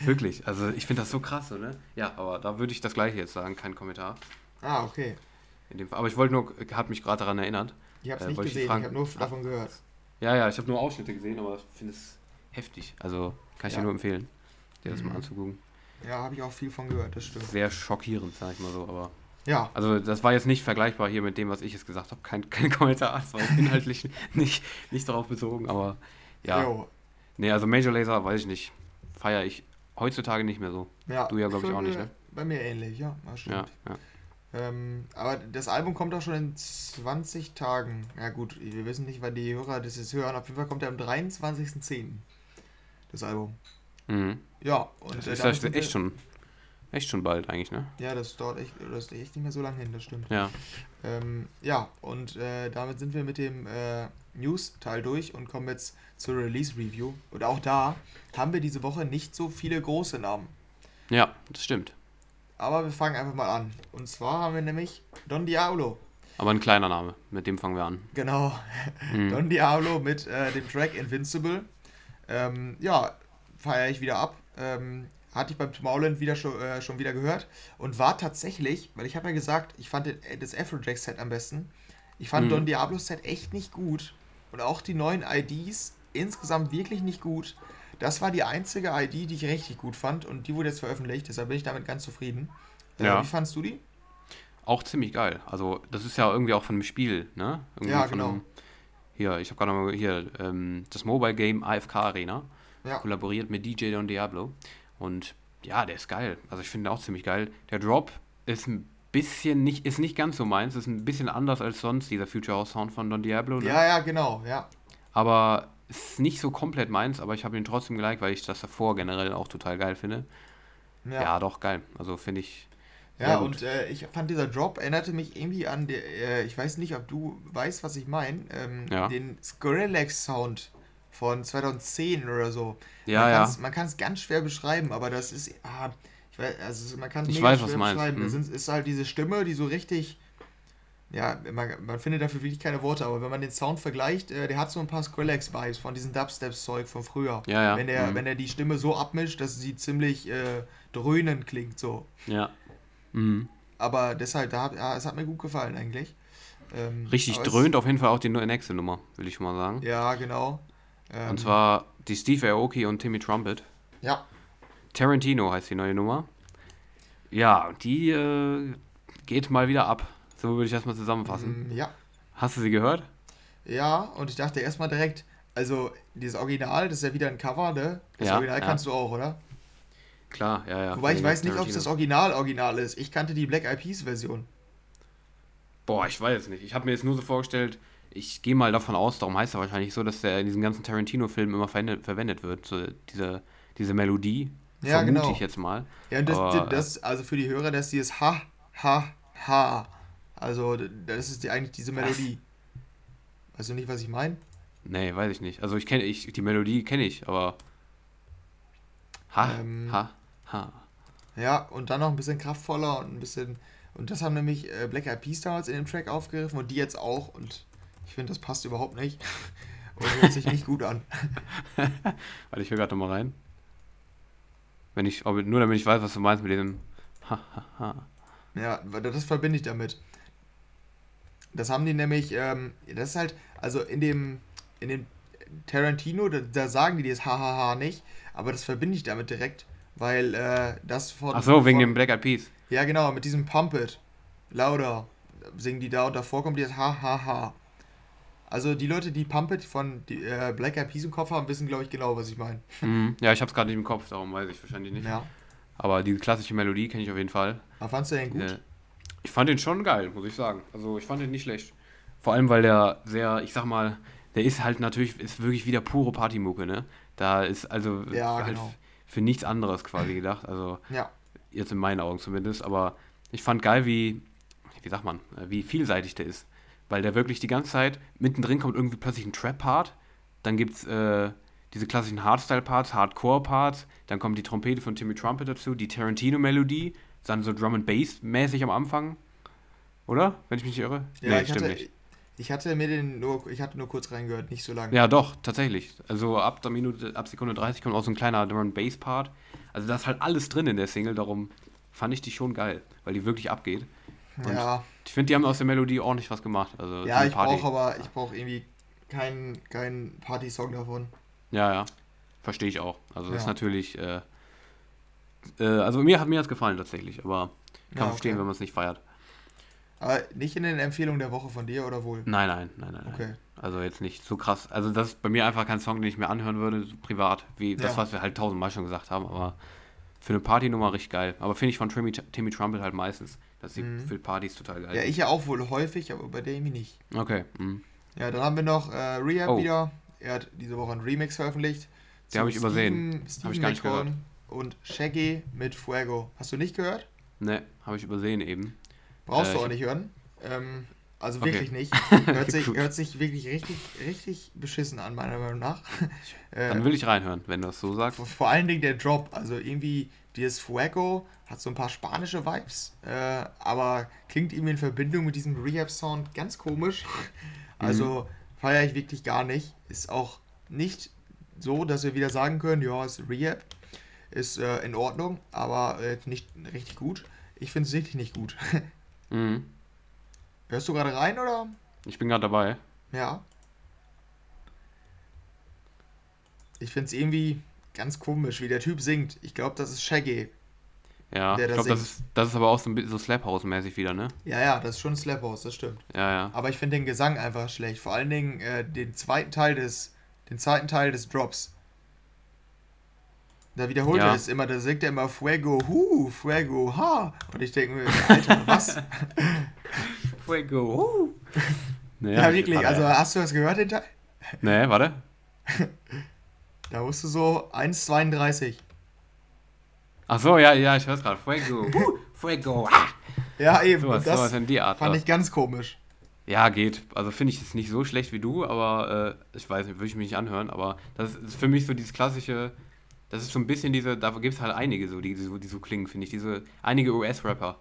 Wirklich, also ich finde das so krass, so, ne? Ja, aber da würde ich das gleiche jetzt sagen, kein Kommentar. Ah, okay. In dem Fall. Aber ich wollte nur, hat mich gerade daran erinnert. Ich habe es Äh, nicht ich gesehen, fragen- ich habe nur davon gehört. Ja, ja, ich habe nur Ausschnitte gesehen, aber ich finde es heftig. Also kann ich Ja. dir nur empfehlen, dir das Mhm. mal anzugucken. Ja, habe ich auch viel von gehört, das stimmt. Sehr schockierend, sag ich mal so, aber. Ja, Also das war jetzt nicht vergleichbar hier mit dem, was ich jetzt gesagt habe. Kein, [LAUGHS] kein Kommentar, es war inhaltlich [LAUGHS] nicht, nicht darauf bezogen, aber ja. jo. Nee, also Major Laser, weiß ich nicht. Feiere ich heutzutage nicht mehr so. ja. Du ja, glaub ich, auch nicht, ne? Bei mir ähnlich, ja, das Ja, stimmt. ja. Ähm, aber das Album kommt auch schon in 20 Tagen. Ja gut, wir wissen nicht, wann die Hörer das jetzt hören. Auf jeden Fall kommt er am 23.10. Das Album. Mhm. Ja, und Das äh, ist das echt wir- schon Echt schon bald eigentlich, ne? Ja, das dauert echt, das ist echt nicht mehr so lange hin, das stimmt. Ja. Ähm, ja, und äh, damit sind wir mit dem äh, News-Teil durch und kommen jetzt zur Release-Review. Und auch da haben wir diese Woche nicht so viele große Namen. Ja, das stimmt. Aber wir fangen einfach mal an. Und zwar haben wir nämlich Don Diablo. Aber ein kleiner Name, mit dem fangen wir an. Genau. Mhm. [LAUGHS] Don Diablo mit äh, dem Track Invincible. Ähm, ja, feiere ich wieder ab. Ähm, hatte ich beim Tomorrowland wieder schon, äh, schon wieder gehört und war tatsächlich, weil ich habe ja gesagt, ich fand den, das Afrojack-Set am besten. Ich fand Mhm. Don Diablo-Set echt nicht gut und auch die neuen IDs insgesamt wirklich nicht gut. Das war die einzige ID, die ich richtig gut fand und die wurde jetzt veröffentlicht, deshalb bin ich damit ganz zufrieden. Äh, Ja. Wie fandst du die? Auch ziemlich geil. Also, das ist ja irgendwie auch von dem Spiel, ne? Irgendwie Ja, genau. Einem, hier, ich habe gerade mal hier ähm, das Mobile Game AFK Arena. Ja. Kollaboriert mit DJ Don Diablo. Und ja, der ist geil. Also, ich finde auch ziemlich geil. Der Drop ist ein bisschen nicht, ist nicht ganz so meins. Ist ein bisschen anders als sonst, dieser Future House Sound von Don Diablo. Ne? Ja, ja, genau, ja. Aber ist nicht so komplett meins, aber ich habe ihn trotzdem geliked, weil ich das davor generell auch total geil finde. Ja, Ja, doch, geil. Also finde ich. ja und äh, ich fand dieser Drop erinnerte mich irgendwie an, der, äh, ich weiß nicht, ob du weißt, was ich meine, ähm, Ja. den Skrillex-Sound von 2010 oder so. Ja, man ja. kann's- Man kann es ganz schwer beschreiben, aber das ist, ah, also man kann Ich weiß, was meinst, beschreiben. Das sind- ist halt diese Stimme, die so richtig, ja, man, man findet dafür wirklich keine Worte, aber wenn man den Sound vergleicht, äh, der hat so ein paar Skrillex-Vibes von diesem Dubstep-Zeug von früher. Ja, ja. Wenn der, mhm. wenn er die Stimme so abmischt, dass sie ziemlich äh, dröhnend klingt, so. Ja. Mhm. Aber deshalb, da hat, ja, es hat mir gut gefallen eigentlich. Ähm, Richtig dröhnt auf jeden Fall auch die nächste Nummer, will ich schon mal sagen. Ja, genau. Ähm, Und zwar die Steve Aoki und Timmy Trumpet. Ja, Tarantino heißt die neue Nummer. Ja, die äh, geht mal wieder ab. So würde ich das mal zusammenfassen. mm, ja. Hast du sie gehört? Ja, und ich dachte erstmal direkt, also dieses Original, das ist ja wieder ein Cover, ne? Das Ja, Original ja. kannst du auch, oder? Klar, ja, ja. Wobei ich weiß nicht, ob es das Original Original ist. Ich kannte die Black Eyed Peas Version. Boah, ich weiß es nicht. Ich habe mir jetzt nur so vorgestellt, ich gehe mal davon aus, darum heißt er wahrscheinlich so, dass der in diesen ganzen Tarantino-Filmen immer verwendet, verwendet wird. So diese, diese Melodie. Ja, vermute genau. ich jetzt mal. Ja, und das, Aber, das, also für die Hörer, das ist dieses Ha, Ha, Ha. Also, das ist die, eigentlich diese Melodie. Weißt du nicht, was ich meine? Nee, weiß ich nicht. Also ich kenne ich die Melodie kenne ich, aber ha Ähm. ha ha. Ja, und dann noch ein bisschen kraftvoller und ein bisschen. Und das haben nämlich äh, Black Eyed Peas damals in dem Track aufgegriffen und die jetzt auch. Und ich finde, das passt überhaupt nicht. [LAUGHS] Und hört sich nicht gut an. [LAUGHS] Warte, ich höre gerade nochmal rein. Wenn ich, nur damit ich weiß, was du meinst mit diesem. Ja, das verbinde ich damit. Das haben die nämlich, ähm, das ist halt, also in dem, in dem Tarantino, da, da sagen die das Hahaha nicht, aber das verbinde ich damit direkt, weil äh, das von. Ach so, wegen von, dem Black Eyed Peas. Ja, genau, mit diesem Pump It. Lauter. Singen die da und davor kommt dieses Hahaha. Also die Leute, die Pump It von die, äh, Black Eyed Peas im Kopf haben, wissen, glaube ich, genau, was ich meine. Mhm. Ja, ich habe es gerade nicht im Kopf, darum weiß ich wahrscheinlich nicht. Ja. Aber die klassische Melodie kenne ich auf jeden Fall. Aber fandst du den gut? Äh, Ich fand den schon geil, muss ich sagen. Also ich fand den nicht schlecht. Vor allem, weil der sehr, ich sag mal, der ist halt natürlich, ist wirklich wieder pure Partymucke, ne? Da ist also Ja, halt genau. für nichts anderes quasi gedacht. Also Ja. jetzt in meinen Augen zumindest. Aber ich fand geil, wie, wie sagt man, wie vielseitig der ist. Weil der wirklich die ganze Zeit, mittendrin kommt irgendwie plötzlich ein Trap-Part, dann gibt's äh, diese klassischen Hardstyle-Parts, Hardcore-Parts, dann kommt die Trompete von Timmy Trumpet dazu, die Tarantino-Melodie, dann so Drum and Bass mäßig am Anfang. Oder? Wenn ich mich nicht irre? Ja, ich, hatte, ich hatte mir den nur, ich hatte nur kurz reingehört, nicht so lange. Ja, doch, tatsächlich. Also ab der Minute, ab Sekunde 30 kommt auch so ein kleiner Drum and Bass Part. Also da ist halt alles drin in der Single, darum fand ich die schon geil, weil die wirklich abgeht. Und ja, Ich finde, die haben aus der Melodie ordentlich was gemacht. Also ja ich brauche aber, ich brauche irgendwie keinen keinen Party-Song davon. Ja, ja. Verstehe ich auch. Also das ist Ja. natürlich, äh, äh, also mir hat mir das gefallen tatsächlich, aber kann Ja, verstehen, okay. wenn man es nicht feiert. Aber nicht in den Empfehlungen der Woche von dir oder wohl? Nein, nein, nein, nein. Okay. nein. Also jetzt nicht so krass. Also das ist bei mir einfach kein Song, den ich mir anhören würde, so privat, wie das, Ja. was wir halt tausendmal schon gesagt haben, aber für eine Partynummer richtig geil. Aber finde ich von Timmy, Timmy Trumpet halt meistens. Das ist Mhm. für Partys total geil. Ja, ich ja auch wohl häufig, aber bei irgendwie nicht. Okay. Mhm. Ja, dann haben wir noch äh, Rehab Oh. wieder. Er hat diese Woche einen Remix veröffentlicht. Den habe ich zu übersehen. Steven- Hab ich Steven gar nicht gehört. und Shaggy mit Fuego. Hast du nicht gehört? Ne, habe ich übersehen eben. Brauchst Äh, du auch ich- nicht hören. Ähm, also Okay. wirklich nicht. [LAUGHS] Hört sich, hört sich wirklich richtig, richtig beschissen an, meiner Meinung nach. [LAUGHS] Äh, Dann will ich reinhören, wenn du das so sagst. vor, vor allen Dingen der Drop. Also irgendwie, dieses Fuego hat so ein paar spanische Vibes, äh, aber klingt irgendwie in Verbindung mit diesem Rehab-Sound ganz komisch. [LAUGHS] Also feiere ich wirklich gar nicht. Ist auch nicht so, dass wir wieder sagen können, ja, ist Rehab, ist äh, in Ordnung, aber äh, nicht richtig gut. Ich finde es wirklich nicht gut. Mhm. Hörst du gerade rein oder? Ich bin gerade dabei. Ja. Ich finde es irgendwie ganz komisch, wie der Typ singt. Ich glaube, das ist Shaggy. Ja, ich glaube, das ist, das ist aber auch so ein bisschen so Slap House-mäßig wieder, ne? Ja, ja, das ist schon Slap House, das stimmt. Ja, ja. Aber ich finde den Gesang einfach schlecht. Vor allen Dingen äh, den zweiten Teil des, den zweiten Teil des Drops. Da wiederholt Ja. er es immer, da singt er immer Fuego, hu, Fuego, ha. Und ich denke mir, Alter, was? [LAUGHS] Fuego. [LAUGHS] Nee, ja, wirklich. gerade- Also hast du das gehört, den Teil? Nee, warte. [LAUGHS] Da musst du so 1,32. Ach so, ja, ja, ich höre es gerade. Fuego. Uh, Fuego. Ah. Ja, eben. Sowas, und das sowas in die Art. fand ich ganz komisch. Ja, geht. Also finde ich es nicht so schlecht wie du, aber äh, ich weiß nicht, würde ich mich nicht anhören. Aber das ist für mich so dieses klassische, das ist so ein bisschen diese, da gibt es halt einige so, die, die, so- die so klingen, finde ich. Diese, einige US-Rapper.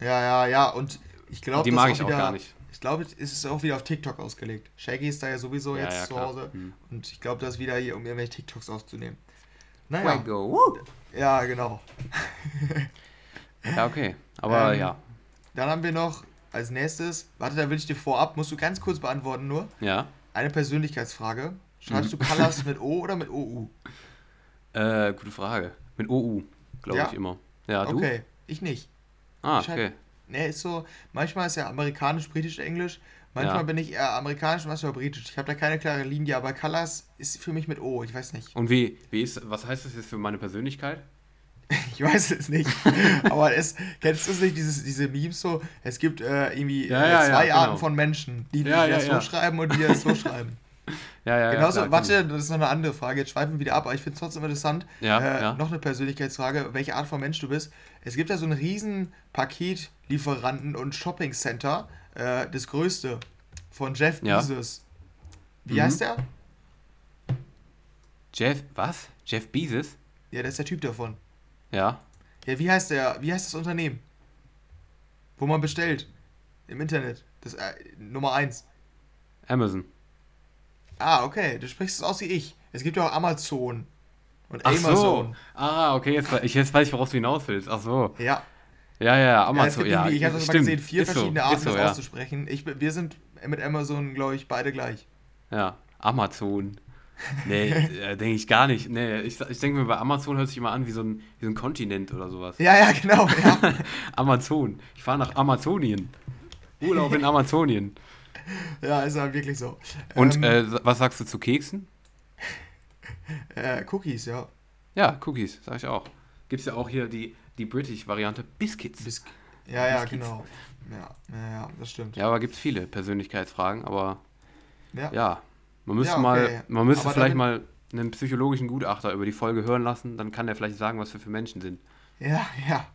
Ja, ja, ja. Und ich glaube, Die das mag ist ich auch wieder, gar nicht. Ich glaube, es ist auch wieder auf TikTok ausgelegt. Shaggy ist da ja sowieso Ja, jetzt ja, zu klar. Hause. Hm. Und ich glaube, das ist wieder hier, um irgendwelche TikToks aufzunehmen. Naja. Fuego. Ja, genau. Ja, okay. Aber Ähm, ja. Dann haben wir noch als nächstes, warte, da will ich dir vorab, musst du ganz kurz beantworten nur, Ja. eine Persönlichkeitsfrage. Schreibst Mhm. du Colors [LAUGHS] mit O oder mit OU? Äh, gute Frage. Mit OU, glaube Ja? ich immer. Ja, du? Okay, ich nicht. Ah, Ich okay. Ne, ist so, manchmal ist ja amerikanisch, britisch, englisch. Manchmal Ja. bin ich eher amerikanisch, manchmal britisch. Ich habe da keine klare Linie, aber Colors ist für mich mit O, ich weiß nicht. Und wie, wie ist, was heißt das jetzt für meine Persönlichkeit? [LAUGHS] Ich weiß es nicht. [LAUGHS] Aber es, kennst du es nicht, dieses, diese Memes so? Es gibt äh, irgendwie Ja, äh, ja, zwei ja, Arten genau. von Menschen, die, die das so schreiben und die das so [LAUGHS] schreiben. Ja, ja, Genauso, ja. warte, das ist noch eine andere Frage. Jetzt schweifen wir wieder ab, aber ich finde es trotzdem interessant. Ja, äh, ja. Noch eine Persönlichkeitsfrage, welche Art von Mensch du bist. Es gibt ja so ein riesen Paketlieferanten- und Shopping-Center, äh, das größte, von Jeff. Bezos. Wie Mhm. heißt der? Jeff, was? Jeff Bezos? Ja, der ist der Typ davon. Ja. Ja, wie heißt der? Wie heißt das Unternehmen? Wo man bestellt. Im Internet. Das äh, Nummer 1. Amazon. Ah, okay. Du sprichst es aus wie ich. Es gibt ja auch Amazon. Und Ach so. Amazon. Ah, okay, jetzt, ich, jetzt weiß ich, worauf du hinaus willst. Ach so. Ja. Ja, ja, ja, ja Amazon. Ja, irgendwie, ich habe das mal stimmt. gesehen, vier Ist so, verschiedene ist Arten, so, das ja. auszusprechen. Ich, wir sind mit Amazon, glaube ich, beide gleich. Ja, Amazon. Nee, [LAUGHS] äh, denke ich gar nicht. Nee, ich, ich denke mir, bei Amazon hört sich immer an wie so ein, wie so ein Kontinent oder sowas. Ja, ja, genau. Ja, [LAUGHS] Amazon. Ich fahre nach Amazonien. Urlaub in [LAUGHS] Amazonien. [LAUGHS] ja ist halt wirklich so. Und Ähm, äh, was sagst du zu Keksen? äh, Cookies, ja. Ja, Cookies, sag ich auch. Gibt es ja auch hier die, die British-Variante Biscuits. Bis, ja, ja, Biscuits. genau. Ja, ja, ja, das stimmt. ja, aber gibt es viele Persönlichkeitsfragen, aber Ja. ja, man müsste Ja, okay. mal, man müsste Aber vielleicht mal einen psychologischen Gutachter über die Folge hören lassen, dann kann der vielleicht sagen, was wir für Menschen sind. Ja, ja.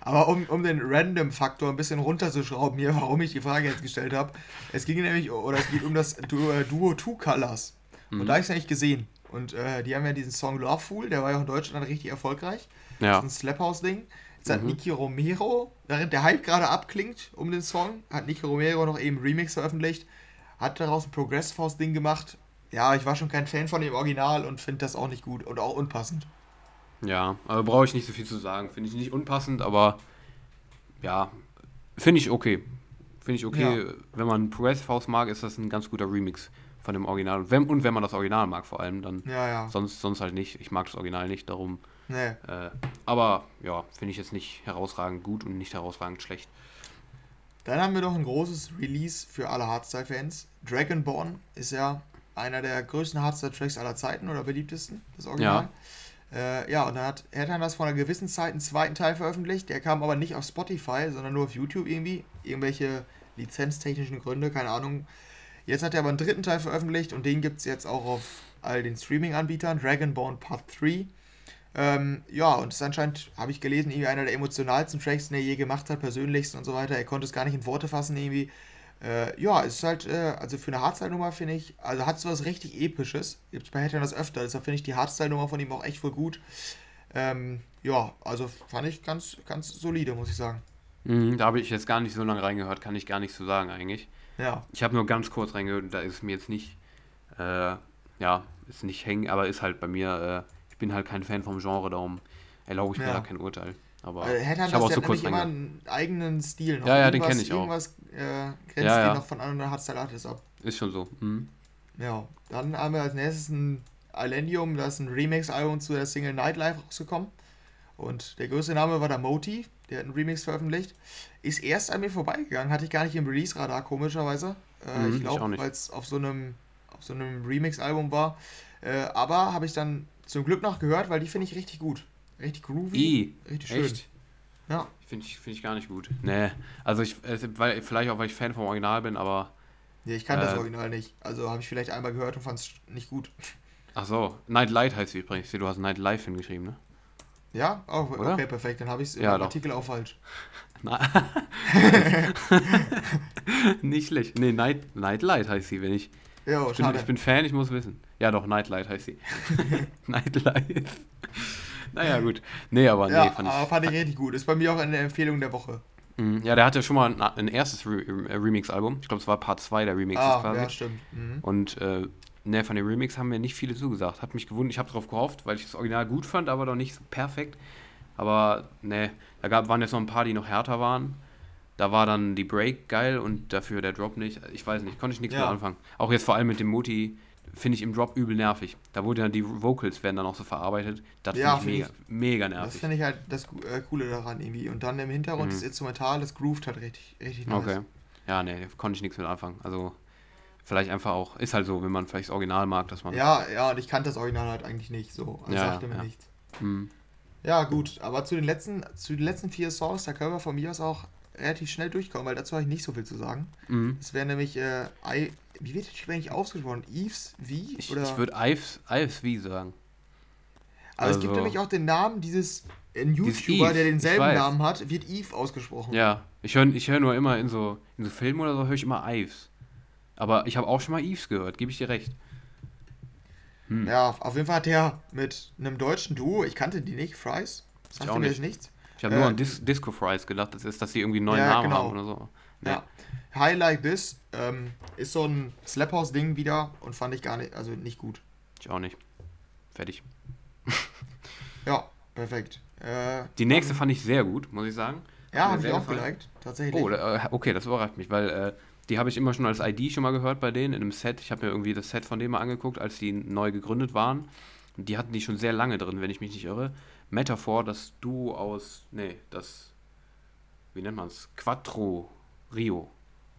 Aber um, um den Random-Faktor ein bisschen runterzuschrauben hier, warum ich die Frage jetzt gestellt habe, es ging nämlich, oder es geht um das äh, Duo Two Colors. Und Mhm. da habe ich es eigentlich gesehen. Und äh, die haben ja diesen Song Loveful, der war ja auch in Deutschland richtig erfolgreich. Das Ja, ist ein Slap House-Ding. Jetzt hat Mhm. Niki Romero, während der Hype gerade abklingt um den Song, hat Niki Romero noch eben Remix veröffentlicht, hat daraus ein Progressive House-Ding gemacht. Ja, ich war schon kein Fan von dem Original und finde das auch nicht gut und auch unpassend. Ja, aber brauche ich nicht so viel zu sagen. Finde ich nicht unpassend, aber ja, finde ich okay. Finde ich okay. Wenn man Progressive House mag, ist das ein ganz guter Remix von dem Original. Und wenn, und wenn man das Original mag vor allem, dann Ja, ja. sonst, sonst halt nicht. Ich mag das Original nicht, darum. Nee. Äh, aber ja, finde ich jetzt nicht herausragend gut und nicht herausragend schlecht. Dann haben wir noch ein großes Release für alle Hardstyle-Fans. Dragonborn ist ja einer der größten Hardstyle-Tracks aller Zeiten oder beliebtesten, das Original. Ja, äh, ja und dann hat das vor einer gewissen Zeit einen zweiten Teil veröffentlicht. Der kam aber nicht auf Spotify, sondern nur auf YouTube irgendwie. Irgendwelche lizenztechnischen Gründe, keine Ahnung. Jetzt hat er aber einen dritten Teil veröffentlicht und den gibt es jetzt auch auf all den Streaming-Anbietern. Dragonborn Part 3. Ähm, ja, und es ist anscheinend, habe ich gelesen, irgendwie einer der emotionalsten Tracks, den er je gemacht hat, persönlichsten und so weiter. Er konnte es gar nicht in Worte fassen irgendwie. Äh, ja, es ist halt, äh, also für eine Hardstyle-Nummer finde ich, also hat es was richtig Episches. Gibt es bei Hattern das öfter, deshalb finde ich die Hardstyle-Nummer von ihm auch echt voll gut. Ähm, ja, also fand ich ganz, ganz solide, muss ich sagen. Mhm, da habe ich jetzt gar nicht so lange reingehört, kann ich gar nicht so sagen eigentlich. Ja. Ich habe nur ganz kurz reingehört und da ist mir jetzt nicht, äh, ja, ist nicht hängen, aber ist halt bei mir, äh, ich bin halt kein Fan vom Genre, darum erlaube ich mir Ja. da kein Urteil. Aber Äh, ich habe auch so kurz immer einen eigenen Stil noch. Ja, ja, den Irgendwas- kenn ich auch. Irgendwas äh, grenzt Ja, ja. den noch von anderen Hardstyle-Artists ab. Ist schon so. Mhm. Ja, dann haben wir als nächstes ein Islandium, das ist ein Remix-Album zu der Single Nightlife rausgekommen. Und der größte Name war der Moti, der hat einen Remix veröffentlicht. Ist erst an mir vorbeigegangen, hatte ich gar nicht im Release-Radar, komischerweise. Äh, Mhm, ich glaube, weil es auf so einem, auf so einem Remix-Album war. Äh, aber habe ich dann zum Glück noch gehört, weil die finde ich richtig gut. Richtig groovy. I, richtig schön. echt? Ja. Finde ich, find ich gar nicht gut. Nee, also ich, äh, weil, vielleicht auch, weil ich Fan vom Original bin, aber, Nee, ich kann das Äh, Original nicht. Also habe ich vielleicht einmal gehört und fand es nicht gut. [LAUGHS] ach so, Night Light heißt sie übrigens. Du hast Night Life hingeschrieben, ne? Ja? Oh, Oder? okay, perfekt. Dann habe ich es im Ja, doch. Artikel auch falsch. [LAUGHS] Na [LAUGHS] nicht schlecht. Nee, Night, Night Light heißt sie, wenn ich. Ja, Ich bin, ich bin Fan, ich muss wissen. Ja, doch, Nightlight heißt sie. Nightlight. Naja, gut. Nee, aber ja, nee, fand ich. aber fand ich richtig gut. Ist bei mir auch eine Empfehlung der Woche. Mhm. Ja, der hatte schon mal ein, ein erstes Re äh, Remix-Album. Ich glaube, es war Part 2 der Remixes Ah, quasi. ja, stimmt. Mhm. Und äh, ne, von den Remix haben mir nicht viele zugesagt. Hat mich gewundert. Ich habe darauf gehofft, weil ich das Original gut fand, aber doch nicht so perfekt. Aber ne, da gab, waren jetzt noch ein paar, die noch härter waren. Da war dann die Break geil und dafür der Drop nicht. Ich weiß nicht, konnte ich nichts Ja. mit anfangen. Auch jetzt vor allem mit dem Muti finde ich im Drop übel nervig. Da wurde dann die Vocals werden dann auch so verarbeitet. Das Ja, finde ich find mega, mega Das nervig. finde ich halt das äh, Coole daran irgendwie. Und dann im Hintergrund Mhm. das Instrumental, das groovt halt richtig, richtig nice. Okay. Ja, nee, konnte ich nichts mit anfangen. Also vielleicht einfach auch, ist halt so, wenn man vielleicht das Original mag, dass man. Ja, ja, und ich kannte das Original halt eigentlich nicht so. Also Ja, sagte mir ja. nichts. Hm. Ja, gut, aber zu den letzten, zu den letzten vier Songs, da können wir von mir aus auch relativ schnell durchkommen, weil dazu habe ich nicht so viel zu sagen. Mhm. Es wäre nämlich, äh, I, wie wird das eigentlich ausgesprochen? Eves V? Ich, Oder? ich würde Ives, Ives wie sagen. aber es gibt also- nämlich auch den Namen dieses ein Dieses YouTuber, der denselben. Namen hat, wird Eve ausgesprochen. Ja, ich höre ich hör nur immer in so, in so Filmen oder so, höre ich immer Ives. Aber ich habe auch schon mal Ives gehört, gebe ich dir recht. Hm. Ja, auf jeden Fall hat der mit einem deutschen Duo, ich kannte die nicht, Fries, sagte auch mir nicht. nichts. Ich habe nur Äh, an Dis Disco Fries gedacht, das ist, dass sie irgendwie einen neuen Ja, Namen genau. haben oder so. Nee, Ja. High Like This ähm, ist so ein Slap House Ding wieder und fand ich gar nicht, also nicht gut. ich auch nicht. Fertig. [LAUGHS] Ja, perfekt. Äh, Die nächste fand ich sehr gut, muss ich sagen. ja, habe ich auch gefallen. geliked, tatsächlich. Oh, äh, okay, das überrascht mich, weil äh, die habe ich immer schon als ID schon mal gehört bei denen in einem Set. Ich habe mir irgendwie das Set von denen mal angeguckt, als die neu gegründet waren. Und die hatten die schon sehr lange drin, wenn ich mich nicht irre. Metaphor, das Duo aus, nee, das, wie nennt man es? Quattro Rio.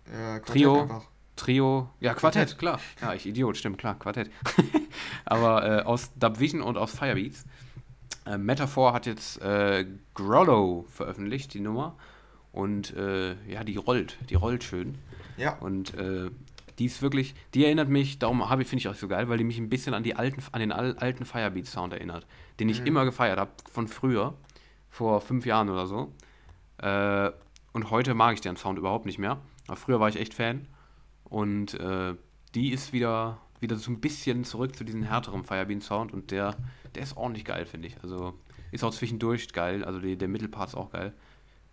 äh, Quartett Trio. Einfach. Trio, ja, Quartett, Quartett. klar. Ja, ich Idiot, stimmt, klar, Quartett. [LAUGHS] Aber äh, aus Dubvision und aus Firebeats. Äh, Metaphor hat jetzt äh, Grollo veröffentlicht, die Nummer. Und äh, ja, die rollt, die rollt schön. Ja, Und äh, die ist wirklich, die erinnert mich, darum habe ich, finde ich auch so geil, weil die mich ein bisschen an die alten, an den al alten Firebeat-Sound erinnert, den ich Mhm. immer gefeiert habe, von früher, vor fünf Jahren oder so. Und heute mag ich den Sound überhaupt nicht mehr. Aber früher war ich echt Fan. Und äh, die ist wieder, wieder so ein bisschen zurück zu diesem härteren Firebeat-Sound und der, der ist ordentlich geil, finde ich. Also ist auch zwischendurch geil, also die, der Mittelpart ist auch geil.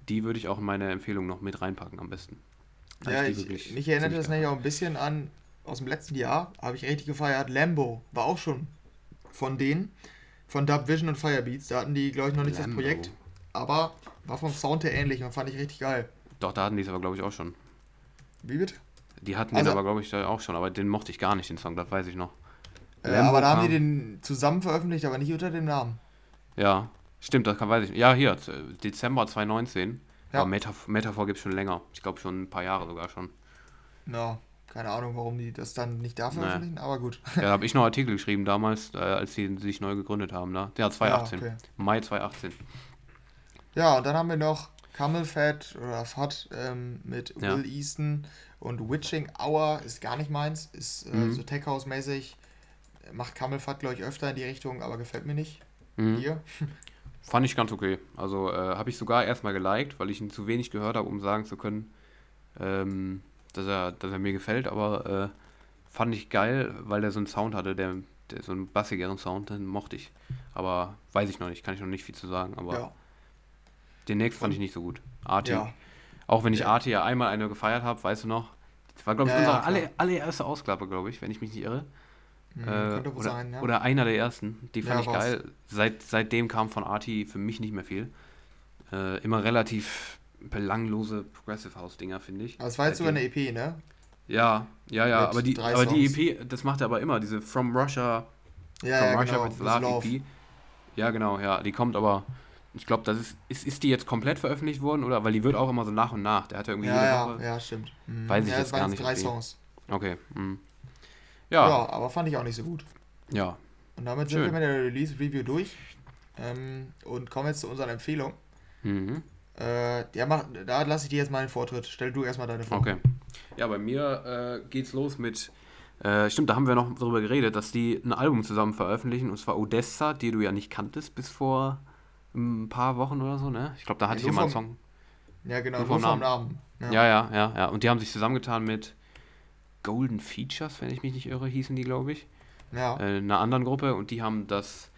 Die würde ich auch in meine Empfehlung noch mit reinpacken am besten. Ja ich, wirklich mich erinnert das nämlich auch ein bisschen an, aus dem letzten Jahr, habe ich richtig gefeiert, Lambo war auch schon von denen, von Dub Vision und Firebeats. Da hatten die, glaube ich, noch nicht Lambo. das Projekt, aber war vom Sound her ähnlich und fand ich richtig geil. Doch, da hatten die es aber, glaube ich, auch schon. Wie bitte? Die hatten Also- den aber, glaube ich, auch schon, aber den mochte ich gar nicht, den Song, das weiß ich noch. Äh, aber da haben die den zusammen veröffentlicht, aber nicht unter dem Namen. Ja, stimmt, das kann, weiß ich nicht. Ja, hier, Dezember 2019. Ja. Aber Metaf Metaphor gibt es schon länger. Ich glaube schon ein paar Jahre sogar schon. Na, keine Ahnung, warum die das dann nicht da veröffentlichen, aber gut. [LAUGHS] Ja, da habe ich noch Artikel geschrieben damals, äh, als sie sich neu gegründet haben. Ne? Ja, 2018. Ja, okay. Mai 2018. Ja, und dann haben wir noch Camel Fat oder Fat ähm, mit Ja. Will Easton und Witching Hour ist gar nicht meins, ist äh, Mhm. so Tech House mäßig. Macht Camel Fat, glaube ich, öfter in die Richtung, aber gefällt mir nicht. Mhm. Hier? [LAUGHS] Fand ich ganz okay. Also äh, habe ich sogar erstmal geliked, weil ich ihn zu wenig gehört habe, um sagen zu können, ähm, dass, er, dass er mir gefällt. Aber äh, fand ich geil, weil er so einen Sound hatte, der, der so einen bassigeren Sound, den mochte ich. Aber weiß ich noch nicht, kann ich noch nicht viel zu sagen. Aber Ja. Den nächsten fand ich nicht so gut. Arti. Ja. Auch wenn ich Ja. Arti ja einmal eine gefeiert habe, weißt du noch? Das war, glaube ich, Ja, ja, unsere klar. alle, allererste Ausklappe, glaube ich, wenn ich mich nicht irre. Mhm, Äh, könnte wohl oder, sein, ja. oder einer der ersten. Die fand Ja, ich war's. geil. Seit, seitdem kam von Arti für mich nicht mehr viel. Äh, immer relativ belanglose Progressive House Dinger, finde ich. Aber es war jetzt sogar eine EP, ne? Ja, ja, ja, Mit aber die, aber die. EP, das macht er aber immer, diese From Russia, Ja, From ja, Russia genau. with Love, Love. EP. Ja, genau, ja, die kommt aber, ich glaube, das ist, ist, ist die jetzt komplett veröffentlicht worden oder, weil die wird auch immer so nach und nach, der hat ja irgendwie jede Ja, ja, Woche. ja, stimmt. Mhm. Weiß ich ja, jetzt gar jetzt nicht, drei Songs. Okay, mm. Ja. ja, aber fand ich auch nicht so gut. ja, Und damit Schön. sind wir mit der Release-Review durch. Ähm, und kommen jetzt zu unseren Empfehlungen. mhm. Äh, ja, mach, da lasse ich dir jetzt mal den Vortritt. Stell du erstmal deine vor. Okay. Ja, bei mir äh, geht's los mit. Äh, stimmt, da haben wir noch drüber geredet, dass die ein Album zusammen veröffentlichen, und zwar Odessa, die du ja nicht kanntest bis vor ein paar Wochen oder so, ne? Ich glaube, da hatte Ja, ich mal einen Song. Ja, genau, Nur nur vom vom Namen. Ja. Ja, ja, ja, ja. Und die haben sich zusammengetan mit Golden Features, wenn ich mich nicht irre, hießen die, glaube ich. ja. Äh, einer anderen Gruppe und die haben das,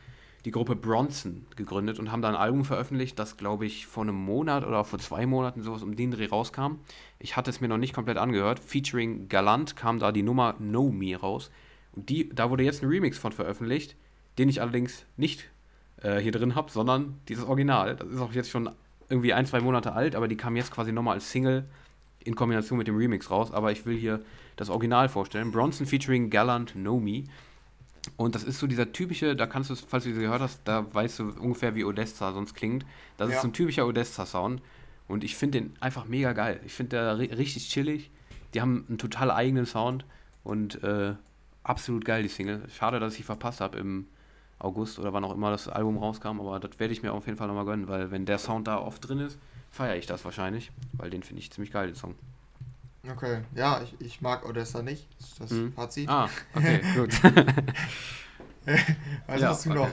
die Gruppe Bronson gegründet und haben da ein Album veröffentlicht, das glaube ich vor einem Monat oder vor zwei Monaten sowas um den Dreh rauskam. Ich hatte es mir noch nicht komplett angehört. Featuring Galant kam da die Nummer Know Me raus. Und die, da wurde jetzt ein Remix von veröffentlicht, den ich allerdings nicht äh, hier drin habe, sondern dieses Original. Das ist auch jetzt schon irgendwie ein, zwei Monate alt, aber die kam jetzt quasi nochmal als Single in Kombination mit dem Remix raus. Aber ich will hier das Original vorstellen. Bronson featuring Gallant Know Me. Und das ist so dieser typische, da kannst du, falls du sie gehört hast, da weißt du ungefähr, wie Odessa sonst klingt. Das Ja. ist so ein typischer Odessa-Sound. Und ich finde den einfach mega geil. Ich finde der ri richtig chillig. Die haben einen total eigenen Sound und äh, absolut geil, die Single. Schade, dass ich sie verpasst habe im August oder wann auch immer das Album rauskam, aber das werde ich mir auf jeden Fall nochmal gönnen, weil wenn der Sound da oft drin ist, feiere ich das wahrscheinlich, weil den finde ich ziemlich geil, den Song. Okay, ja, ich, ich mag Odessa nicht. Das ist das Mhm. Fazit. Ah, okay, [LAUGHS] gut. Was Ja, hast du okay. noch?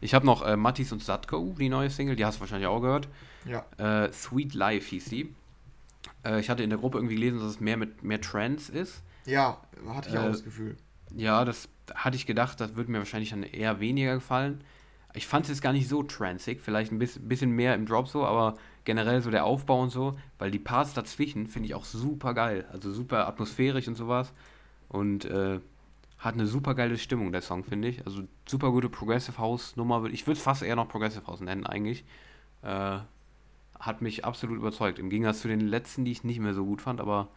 Ich habe noch äh, Mattis und Satko, die neue Single, die hast du wahrscheinlich auch gehört. Ja. Äh, Sweet Life hieß die. Äh, ich hatte in der Gruppe irgendwie gelesen, dass es mehr mit mehr Trance ist. Ja, hatte ich auch Äh, das Gefühl. Ja, das hatte ich gedacht, das würde mir wahrscheinlich dann eher weniger gefallen. Ich fand es jetzt gar nicht so transig, vielleicht ein bisschen, mehr im Drop so, aber generell so der Aufbau und so, weil die Parts dazwischen finde ich auch super geil. Also super atmosphärisch und sowas. Und äh, hat eine super geile Stimmung, der Song, finde ich. Also super gute Progressive House Nummer. würd- Ich würde es fast eher noch Progressive House nennen, eigentlich. Äh, hat mich absolut überzeugt. Im Gegensatz zu den letzten, die ich nicht mehr so gut fand, aber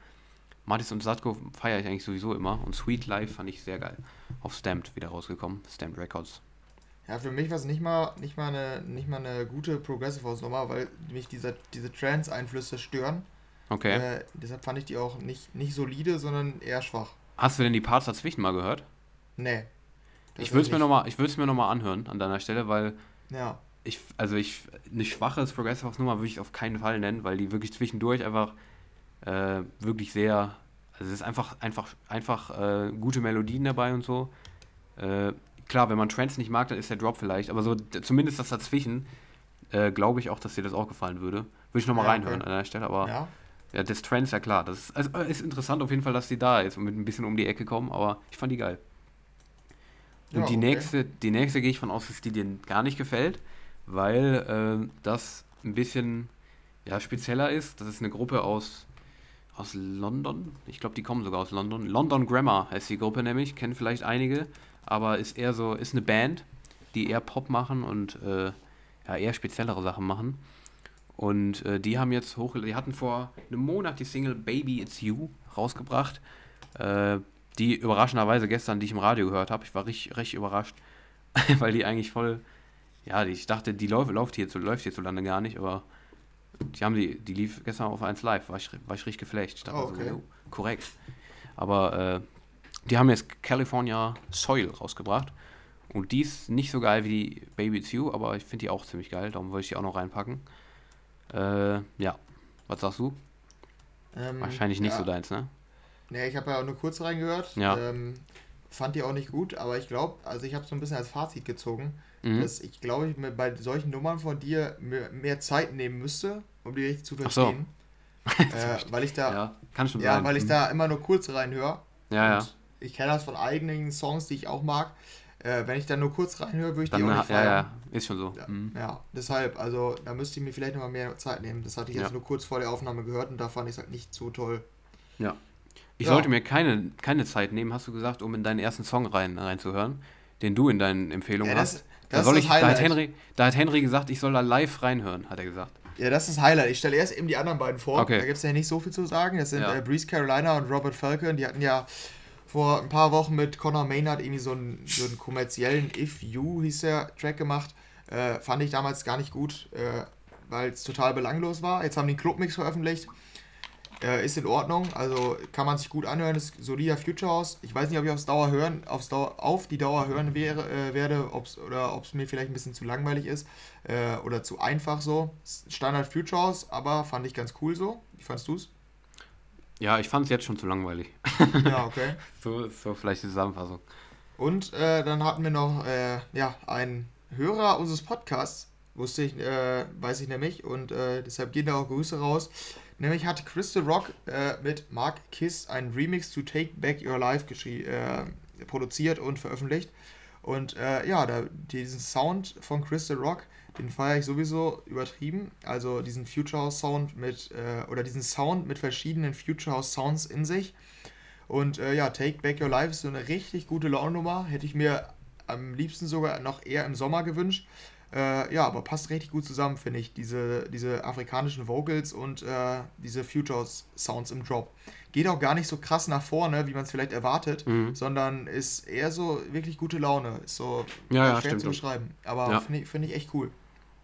Martis und Satko feiere ich eigentlich sowieso immer. Und Sweet Life fand ich sehr geil. Auf Stamped wieder rausgekommen. Stamped Records. Ja, für mich war es nicht mal, nicht mal eine, nicht mal eine gute Progressive House Nummer, weil mich dieser, diese Trance-Einflüsse stören. Okay. Äh, deshalb fand ich die auch nicht, nicht solide, sondern eher schwach. Hast du denn die Parts dazwischen mal gehört? Nee. ich würde es mir noch nochmal mir noch mal anhören an deiner Stelle, weil Ja. ich, also ich, eine schwache Progressive House Nummer würde ich auf keinen Fall nennen, weil die wirklich zwischendurch einfach äh, wirklich sehr, also es ist einfach, einfach, einfach äh, gute Melodien dabei und so. Äh, klar, wenn man Trance nicht mag, dann ist der Drop vielleicht, aber so zumindest das dazwischen, äh, glaube ich auch, dass dir das auch gefallen würde. Würde ich nochmal Ja, reinhören okay. an der Stelle, aber Ja. ja, das Trance, ja klar. Das ist, also, äh, ist interessant auf jeden Fall, dass die da ist und mit ein bisschen um die Ecke kommen, aber ich fand die geil. Und Ja, die okay. nächste, die nächste gehe ich von aus, dass die dir gar nicht gefällt, weil ähm, das ein bisschen ja, spezieller ist. Das ist eine Gruppe aus, aus London. Ich glaube, die kommen sogar aus London. London Grammar heißt die Gruppe nämlich, kennen vielleicht einige, aber ist eher so, ist eine Band, die eher Pop machen und äh, ja, eher speziellere Sachen machen. Und äh, die haben jetzt hoch, die hatten vor einem Monat die Single Baby It's You rausgebracht. Äh, die überraschenderweise gestern, die ich im Radio gehört habe, ich war richtig, richtig überrascht, [LAUGHS] weil die eigentlich voll, ja, ich dachte, die läuft, läuft, hier, läuft hierzulande gar nicht, aber die haben die, die lief gestern auf 1 Live, war ich, war ich richtig geflecht. Ich dachte Oh, okay. so, korrekt. Aber äh, die haben jetzt California Soil rausgebracht und die ist nicht so geil wie die Baby It's You, aber ich finde die auch ziemlich geil, darum wollte ich die auch noch reinpacken. Äh, ja, was sagst du? Ähm, Wahrscheinlich nicht ja. so deins, ne? Nee, ich habe ja nur kurz reingehört. Ja. Ähm, fand die auch nicht gut, aber ich glaube, also ich habe so ein bisschen als Fazit gezogen, Mhm. dass ich glaube, ich mir bei solchen Nummern von dir mehr, mehr Zeit nehmen müsste, um die richtig zu Ach so. verstehen. [LAUGHS] äh, weil ich da, ja, Ja, kann schon sein. weil ich Mhm. da immer nur kurz reinhöre. Ja, ja. Ich kenne das von eigenen Songs, die ich auch mag. Äh, wenn ich da nur kurz reinhöre, würde ich die Dann, auch ja, nicht feiern. ja, ist schon so. Ja, Mhm. ja, deshalb, also da müsste ich mir vielleicht nochmal mehr Zeit nehmen. Das hatte ich jetzt Ja. nur kurz vor der Aufnahme gehört und da fand ich es halt nicht so toll. Ja. Ich Ja. sollte mir keine, keine Zeit nehmen, hast du gesagt, um in deinen ersten Song rein, reinzuhören, den du in deinen Empfehlungen Ja, das- hast. das da, ich, da, hat. Henry, da hat Henry gesagt, ich soll da live reinhören, hat er gesagt. Ja, das ist das Highlight. Ich stelle erst eben die anderen beiden vor. Okay. Da gibt es ja nicht so viel zu sagen. Das sind Ja. äh, Breeze Carolina und Robert Falcon. Die hatten ja vor ein paar Wochen mit Conor Maynard irgendwie so einen, so einen kommerziellen If You hieß der Track gemacht. Äh, fand ich damals gar nicht gut, äh, weil es total belanglos war. Jetzt haben die einen Clubmix veröffentlicht. Äh, ist in Ordnung, also kann man sich gut anhören, ist solider Future House. Ich weiß nicht, ob ich aufs Dauer hören, aufs Dauer, auf die Dauer hören wäre, äh, werde, ob's, oder ob es mir vielleicht ein bisschen zu langweilig ist äh, oder zu einfach so. Standard Future House, aber fand ich ganz cool so. Wie fandst du's? Ja, ich fand es jetzt schon zu langweilig. Ja, [LAUGHS] okay. So so vielleicht die Zusammenfassung. Und äh, dann hatten wir noch äh, ja, einen Hörer unseres Podcasts, wusste ich, äh, weiß ich nämlich, und deshalb gehen da auch Grüße raus. Nämlich hat Crystal Rock äh, mit Mark Kiss einen Remix zu Take Back Your Life äh, produziert und veröffentlicht. Und äh, ja, da, diesen Sound von Crystal Rock, den feiere ich sowieso übertrieben. Also diesen Future House Sound mit, äh, oder diesen Sound mit verschiedenen Future House Sounds in sich. Und äh, ja, Take Back Your Life ist so eine richtig gute Launennummer. Hätte ich mir am liebsten sogar noch eher im Sommer gewünscht. Äh, ja, aber passt richtig gut zusammen, finde ich. Diese, diese afrikanischen Vocals und äh, diese Future Sounds im Drop. Geht auch gar nicht so krass nach vorne, wie man es vielleicht erwartet, Mhm. sondern ist eher so wirklich gute Laune. Ist so Ja, ja, schwer zu beschreiben. Aber Ja. finde ich, find ich echt cool.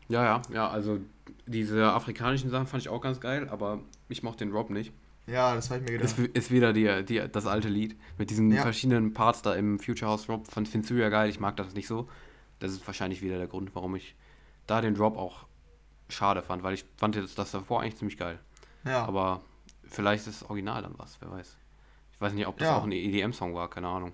Ja, ja, ja, also diese afrikanischen Sachen fand ich auch ganz geil, aber ich mochte den Drop nicht. Ja, das habe ich mir gedacht. Ist, ist wieder die, die, das alte Lied mit diesen Ja. verschiedenen Parts da im Future House Drop. Fand, findest du ja geil, ich mag das nicht so. Das ist wahrscheinlich wieder der Grund, warum ich da den Drop auch schade fand, weil ich fand jetzt das davor eigentlich ziemlich geil. ja. Aber vielleicht ist das Original dann was, wer weiß. Ich weiß nicht, ob das Ja. auch ein EDM-Song war, keine Ahnung.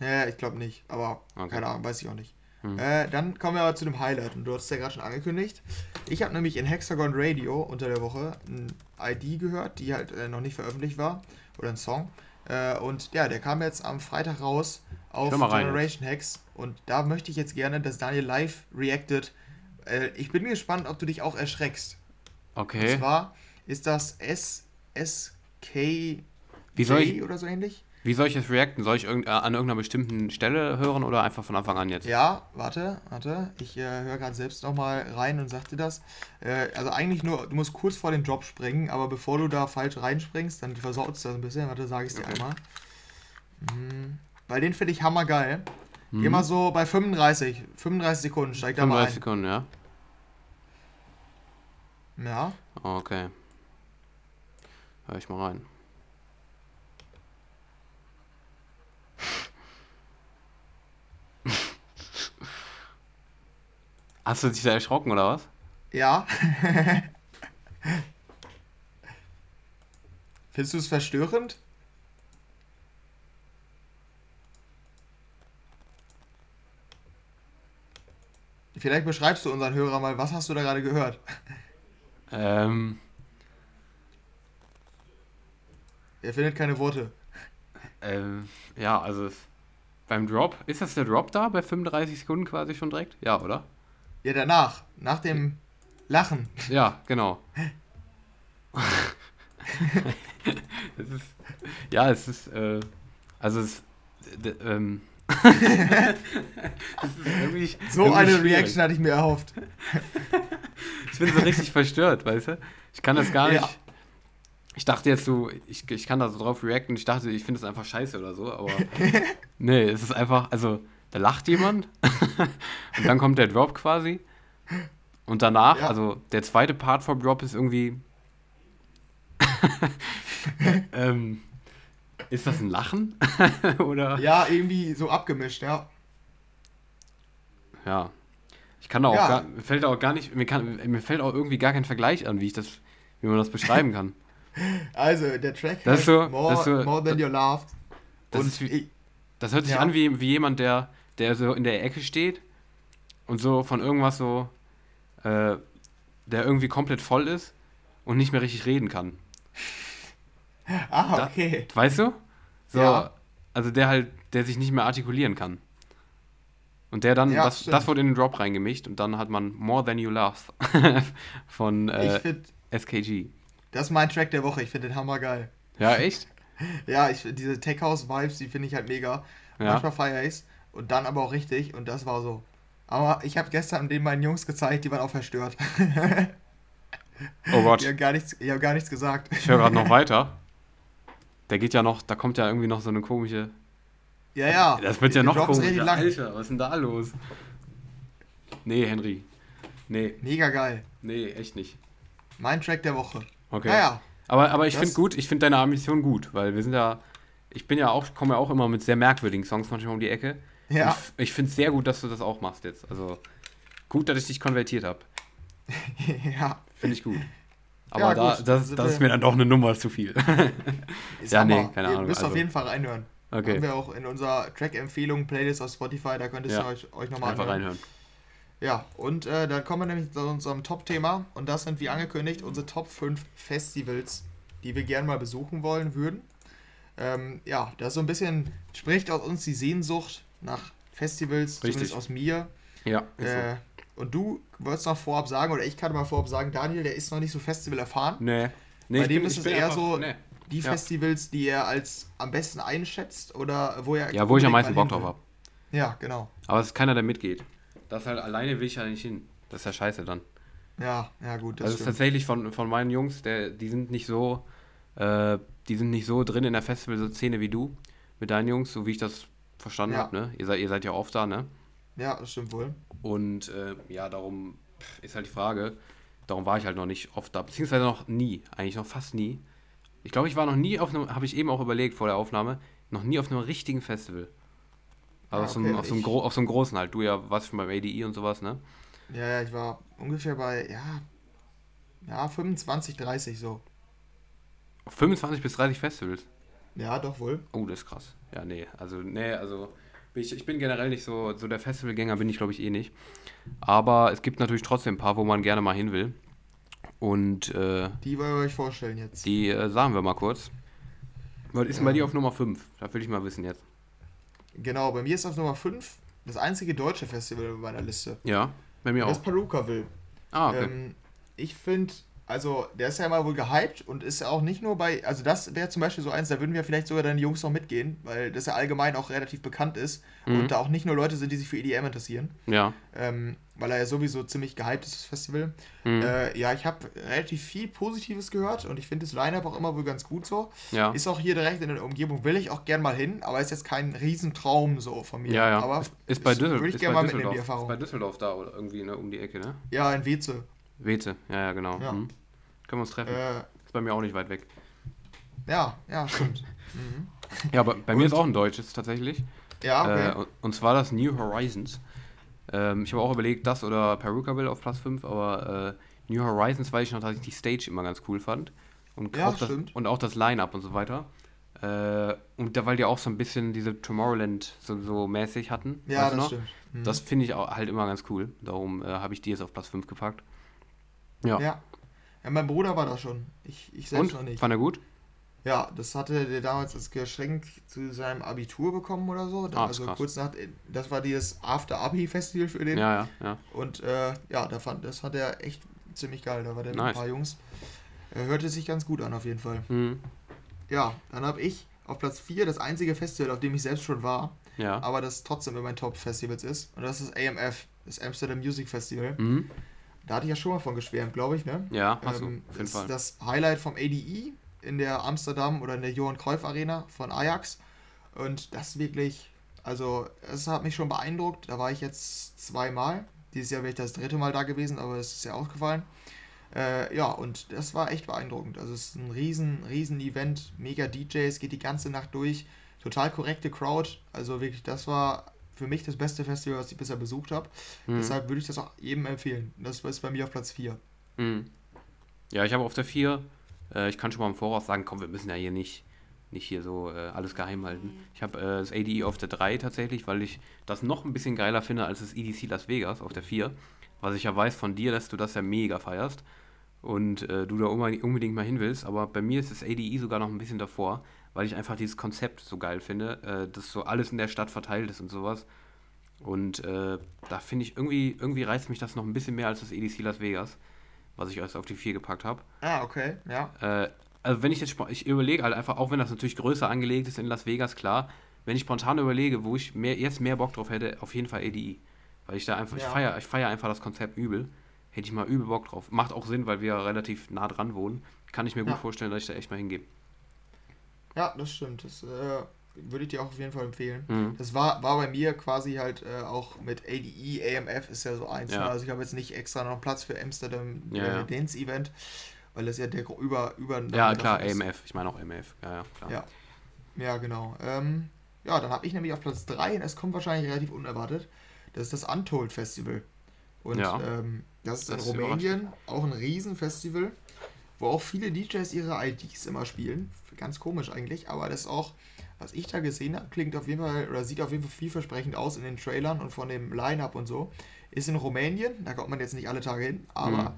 Ja, ich glaube nicht, aber Okay. keine Ahnung, weiß ich auch nicht. Hm. Äh, dann kommen wir aber zu dem Highlight und du hast es ja gerade schon angekündigt. Ich habe nämlich in Hexagon Radio unter der Woche ein ID gehört, die halt äh, noch nicht veröffentlicht war, oder ein Song. Äh, und ja, der kam jetzt am Freitag raus auf Generation Hex und da möchte ich jetzt gerne, dass Daniel live reacted. Äh, ich bin gespannt, ob du dich auch erschreckst. Und Okay. zwar ist das SSK Wie soll ich, oder so ähnlich. wie soll ich jetzt reacten? Soll ich irgend, äh, an irgendeiner bestimmten Stelle hören oder einfach von Anfang an jetzt? Ja, warte, warte. Ich äh, höre gerade selbst nochmal rein und sagte das. Äh, also eigentlich nur, du musst kurz vor den Drop springen, aber bevor du da falsch reinspringst, dann versaut es das ein bisschen. Warte, sage ich es dir Okay. einmal. Mhm. Weil den finde ich hammergeil. Mhm. Geh mal so bei 35, 35 Sekunden, steig da mal 35 ein. Sekunden, ja? Ja, Okay. Hör ich mal rein. [LAUGHS] Hast du dich da erschrocken oder was? ja. [LAUGHS] Findest du es verstörend? Vielleicht beschreibst du unseren Hörer mal, was hast du da gerade gehört? Ähm, Er findet keine Worte. ähm, ja, also es, beim Drop, ist das der Drop da bei 35 Sekunden quasi schon direkt? Ja, oder? Ja, danach. Nach dem Lachen. Ja, genau. [LAUGHS] [LAUGHS] es ist, ja, es ist, äh, also es, ähm, irgendwie, [LAUGHS] So irgendwie eine schwierig. Reaction hatte ich mir erhofft. [LAUGHS] Ich bin so richtig verstört, weißt du? Ich kann das gar nicht. Ja. Ich dachte jetzt so, ich, ich kann da so drauf reacten. Ich dachte, ich finde es einfach scheiße oder so, aber [LAUGHS] nee, es ist einfach, also da lacht jemand und dann kommt der Drop quasi und danach, Ja. also der zweite Part vom Drop ist irgendwie, ist das ein Lachen [LAUGHS] oder? Ja, irgendwie so abgemischt, ja. Ja. Ich kann da auch Ja. gar, mir fällt auch gar nicht, mir, kann, mir fällt auch irgendwie gar kein Vergleich an, wie ich das, wie man das beschreiben kann. [LAUGHS] Also, der Track Das ist so- more, das ist so- more Than You Loved. Das Und ist wie, Das hört sich Ja. an wie, wie jemand, der, der so in der Ecke steht und so von irgendwas so, äh, der irgendwie komplett voll ist und nicht mehr richtig reden kann. [LAUGHS] Ah, Da- okay. Weißt du? So, Ja. also der halt, der sich nicht mehr artikulieren kann. Und der dann, Ja, das, stimmt. das wurde in den Drop reingemischt und dann hat man More Than You Love [LAUGHS] von ich äh, finde, SKG. das ist mein Track der Woche. Ich finde den hammer geil. Ja, echt? [LAUGHS] Ja, ich find diese Tech House Vibes, die finde ich halt mega. Ja. Manchmal feiere ich's und dann aber auch richtig und das war so. Aber ich habe gestern den meinen Jungs gezeigt, die waren auch verstört. Oh Gott, Die haben gar nichts, die haben gar nichts gesagt. ich höre gerade noch weiter. Der geht ja noch, da kommt ja irgendwie noch so eine komische. Ja, ja. Das wird ja noch lang. Alter, was ist denn da los? Nee, Henry. Nee, Mega geil. nee, echt nicht. Mein Track der Woche. Okay. Naja, Aber, aber ich finde gut, ich finde deine Ambition gut, weil wir sind ja, ich bin ja auch, komme ja auch immer mit sehr merkwürdigen Songs manchmal um die Ecke. ja. Ich, ich finde es sehr gut, dass du das auch machst jetzt. Also gut, dass ich dich konvertiert habe. [LAUGHS] ja. Finde ich gut. Aber Ja, da, gut, das, das ist mir dann doch eine Nummer zu viel. [LAUGHS] Ja, nee, keine Ihr Ahnung, müsst also- auf jeden Fall reinhören. Haben Okay, wir auch in unserer Track-Empfehlung Playlist auf Spotify, da könnt ihr Ja. euch, euch nochmal einfach anhören. reinhören. Ja, und äh, dann kommen wir nämlich zu unserem Top-Thema und das sind wie angekündigt unsere Top 5 Festivals, die wir gerne mal besuchen wollen würden. Ähm, ja, das so ein bisschen, spricht aus uns die Sehnsucht nach Festivals, Richtig. zumindest aus mir. Ja, ist so. Und du wolltest noch vorab sagen, oder ich kann mal vorab sagen, Daniel, der ist noch nicht so Festival erfahren. Nee. nee Bei dem bin- ist es eher einfach- so- Nee. Die Ja. Festivals, die er als am besten einschätzt oder wo er. Ja, wo ich am meisten Bock drauf habe. Ja, genau. Aber es ist keiner, der mitgeht. Das halt alleine will ich ja nicht hin. Das ist ja scheiße dann. Ja, ja, gut, das also stimmt. tatsächlich von, von meinen Jungs, der, die sind nicht so, äh, die sind nicht so drin in der Festival-Szene wie du mit deinen Jungs, so wie ich das verstanden Ja. habe, ne? Ihr seid, ihr seid ja oft da, ne? Ja, das stimmt wohl. Und äh, ja, darum ist halt die Frage, darum war ich halt noch nicht oft da, beziehungsweise noch nie, eigentlich noch fast nie. Ich glaube, ich war noch nie auf einem, habe ich eben auch überlegt vor der Aufnahme, noch nie auf einem richtigen Festival. Also Ah, auf, so einem, okay, auf, so einem ich- gro auf so einem großen halt. Du ja warst schon beim ADI und sowas, ne? Ja, ja, ich war ungefähr bei, ja, ja, 25, 30 so. Auf 25 bis 30 Festivals. Ja, doch wohl. Oh, das ist krass. Ja, nee, also, nee, also, ich, ich bin generell nicht so, so der Festivalgänger bin ich, glaube ich, eh nicht. Aber es gibt natürlich trotzdem ein paar, wo man gerne mal hin will. Und äh, Die wollen wir euch vorstellen jetzt. die äh, sagen wir mal kurz. Was ist denn bei dir auf Nummer 5? Das will ich mal wissen jetzt. Genau, bei mir ist auf Nummer 5 das einzige deutsche Festival auf meiner Liste. Ja, bei mir Das auch. Perukaville. Ah, okay. Ähm, ich finde, also der ist ja immer wohl gehypt und ist ja auch nicht nur bei, also das wäre zum Beispiel so eins, da würden wir vielleicht sogar deine Jungs noch mitgehen, weil das ja allgemein auch relativ bekannt ist Mhm. und da auch nicht nur Leute sind, die sich für EDM interessieren, ja. ähm, weil er ja sowieso ziemlich gehypt ist, das Festival. Mhm. Äh, ja, ich habe relativ viel Positives gehört und ich finde das Line-Up auch immer wohl ganz gut so. ja. Ist auch hier direkt in der Umgebung, will ich auch gern mal hin, aber ist jetzt kein Riesentraum so von mir. ja, ja. Aber ist, ist bei, Düssel würde ich ist gerne mal mitnehmen, Düsseldorf. die Ist Erfahrung. bei Düsseldorf da oder irgendwie ne, um die Ecke, ne? Ja, in Weze. Weze, ja, ja, genau. Ja. Mhm. Können wir uns treffen. Äh, Ist bei mir auch nicht weit weg. ja, ja, stimmt. mhm. Ja, aber bei mir Und- ist auch ein deutsches tatsächlich. Ja, okay. Äh, und, zwar das New Horizons. Ähm, ich habe auch überlegt, das oder Perukaville auf Platz 5, aber äh, New Horizons, weil ich noch, dass ich die Stage immer ganz cool fand. Und, Ja, auch, das, stimmt. und auch das Line-Up und so weiter. Äh, und da, weil die auch so ein bisschen diese Tomorrowland so, so mäßig hatten. ja, das noch? stimmt. Mhm. Das finde ich auch halt immer ganz cool. Darum äh, habe ich die jetzt auf Platz 5 gepackt. Ja. ja. ja, mein Bruder war da schon. Ich, ich selbst noch und? nicht. Fand er gut? Ja, das hatte der damals als Geschenk zu seinem Abitur bekommen oder so. Ah, also krass. kurz nach, das war dieses After-Abi-Festival für den. Ja, ja, ja. Und äh, ja, da fand, das fand er echt ziemlich geil. Da war der mit Nice. ein paar Jungs. Er hörte sich ganz gut an auf jeden Fall. Mhm. Ja, dann habe ich auf Platz 4 das einzige Festival, auf dem ich selbst schon war, Ja. aber das trotzdem in meinen Top-Festivals ist. Und das ist AMF, das Amsterdam Music Festival. Mhm. Da hatte ich ja schon mal von geschwärmt, glaube ich, ne? Ja, hast Ähm, du, auf jeden das Fall. das Highlight vom ADE in der Amsterdam oder in der Johann Cruyff Arena von Ajax. Und das wirklich, also es hat mich schon beeindruckt. Da war ich jetzt zweimal. Dieses Jahr wäre ich das dritte Mal da gewesen, aber es ist ja ausgefallen. Äh, ja, und das war echt beeindruckend. Also es ist ein riesen, riesen Event, mega DJs, geht die ganze Nacht durch. Total korrekte Crowd. Also wirklich, das war für mich das beste Festival, was ich bisher besucht habe. Mhm. Deshalb würde ich das auch jedem empfehlen. Das ist bei mir auf Platz 4. Mhm. Ja, ich habe auf der 4, äh, ich kann schon mal im Voraus sagen, komm, wir müssen ja hier nicht nicht hier so äh, alles geheim halten. Ich habe äh, das ADE auf der 3 tatsächlich, weil ich das noch ein bisschen geiler finde als das EDC Las Vegas auf der 4. Was ich ja weiß von dir, dass du das ja mega feierst und äh, du da unbedingt mal hin willst. Aber bei mir ist das ADE sogar noch ein bisschen davor, weil ich einfach dieses Konzept so geil finde, äh, dass so alles in der Stadt verteilt ist und sowas. Und äh, da finde ich irgendwie, irgendwie reizt mich das noch ein bisschen mehr als das EDC Las Vegas, was ich erst auf die 4 gepackt habe. Ah, okay, ja. Äh, also wenn ich jetzt, ich überlege halt einfach, auch wenn das natürlich größer angelegt ist in Las Vegas, klar, wenn ich spontan überlege, wo ich mehr, jetzt mehr Bock drauf hätte, auf jeden Fall ADI. Weil ich da einfach, ja. ich feiere ich feier einfach das Konzept übel. Hätte ich mal übel Bock drauf. Macht auch Sinn, weil wir relativ nah dran wohnen. Kann ich mir ja. gut vorstellen, dass ich da echt mal hingehe. Ja, das stimmt. Das äh, würde ich dir auch auf jeden Fall empfehlen. Mhm. Das war, war bei mir quasi halt äh, auch mit ADE, AMF ist ja so eins. Ja. Ne? Also ich habe jetzt nicht extra noch Platz für Amsterdam ja, äh, Dance Event, weil das ja der über über Ja, klar, AMF. Ich meine auch AMF. Ja, ja, klar. Ja, ja genau. Ähm, ja, dann habe ich nämlich auf Platz 3 und es kommt wahrscheinlich relativ unerwartet. Das ist das Untold Festival. Und ja. ähm, das ist das in Rumänien auch ein Riesenfestival wo auch viele DJs ihre IDs immer spielen. Ganz komisch eigentlich, aber das ist auch, was ich da gesehen habe, klingt auf jeden Fall oder sieht auf jeden Fall vielversprechend aus in den Trailern und von dem Line-Up und so. Ist in Rumänien, da kommt man jetzt nicht alle Tage hin, aber mhm.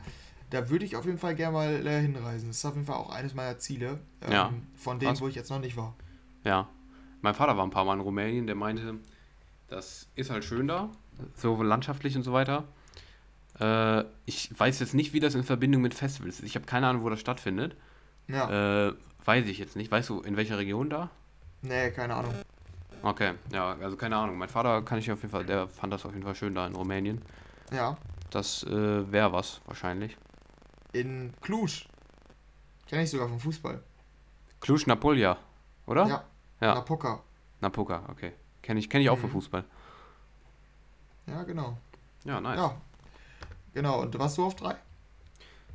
da würde ich auf jeden Fall gerne mal äh, hinreisen. Das ist auf jeden Fall auch eines meiner Ziele, ähm, ja. von denen, wo ich jetzt noch nicht war. Ja, mein Vater war ein paar Mal in Rumänien, der meinte, das ist halt schön da, so landschaftlich und so weiter. Äh, ich weiß jetzt nicht, wie das in Verbindung mit Festivals ist. Ich habe keine Ahnung, wo das stattfindet. Ja. Äh, weiß ich jetzt nicht. Weißt du, in welcher Region da? Nee, keine Ahnung. Okay, ja, also keine Ahnung. Mein Vater kann ich auf jeden Fall, der fand das auf jeden Fall schön da in Rumänien. Ja. Das äh, wäre was, wahrscheinlich. In Cluj. Kenne ich sogar vom Fußball. Cluj Napolia, oder? Ja. ja. Napoca. Napoca, okay. Kenne ich, kenn ich auch mhm. vom Fußball. Ja, genau. Ja, nice. Ja, Genau, und warst du auf 3?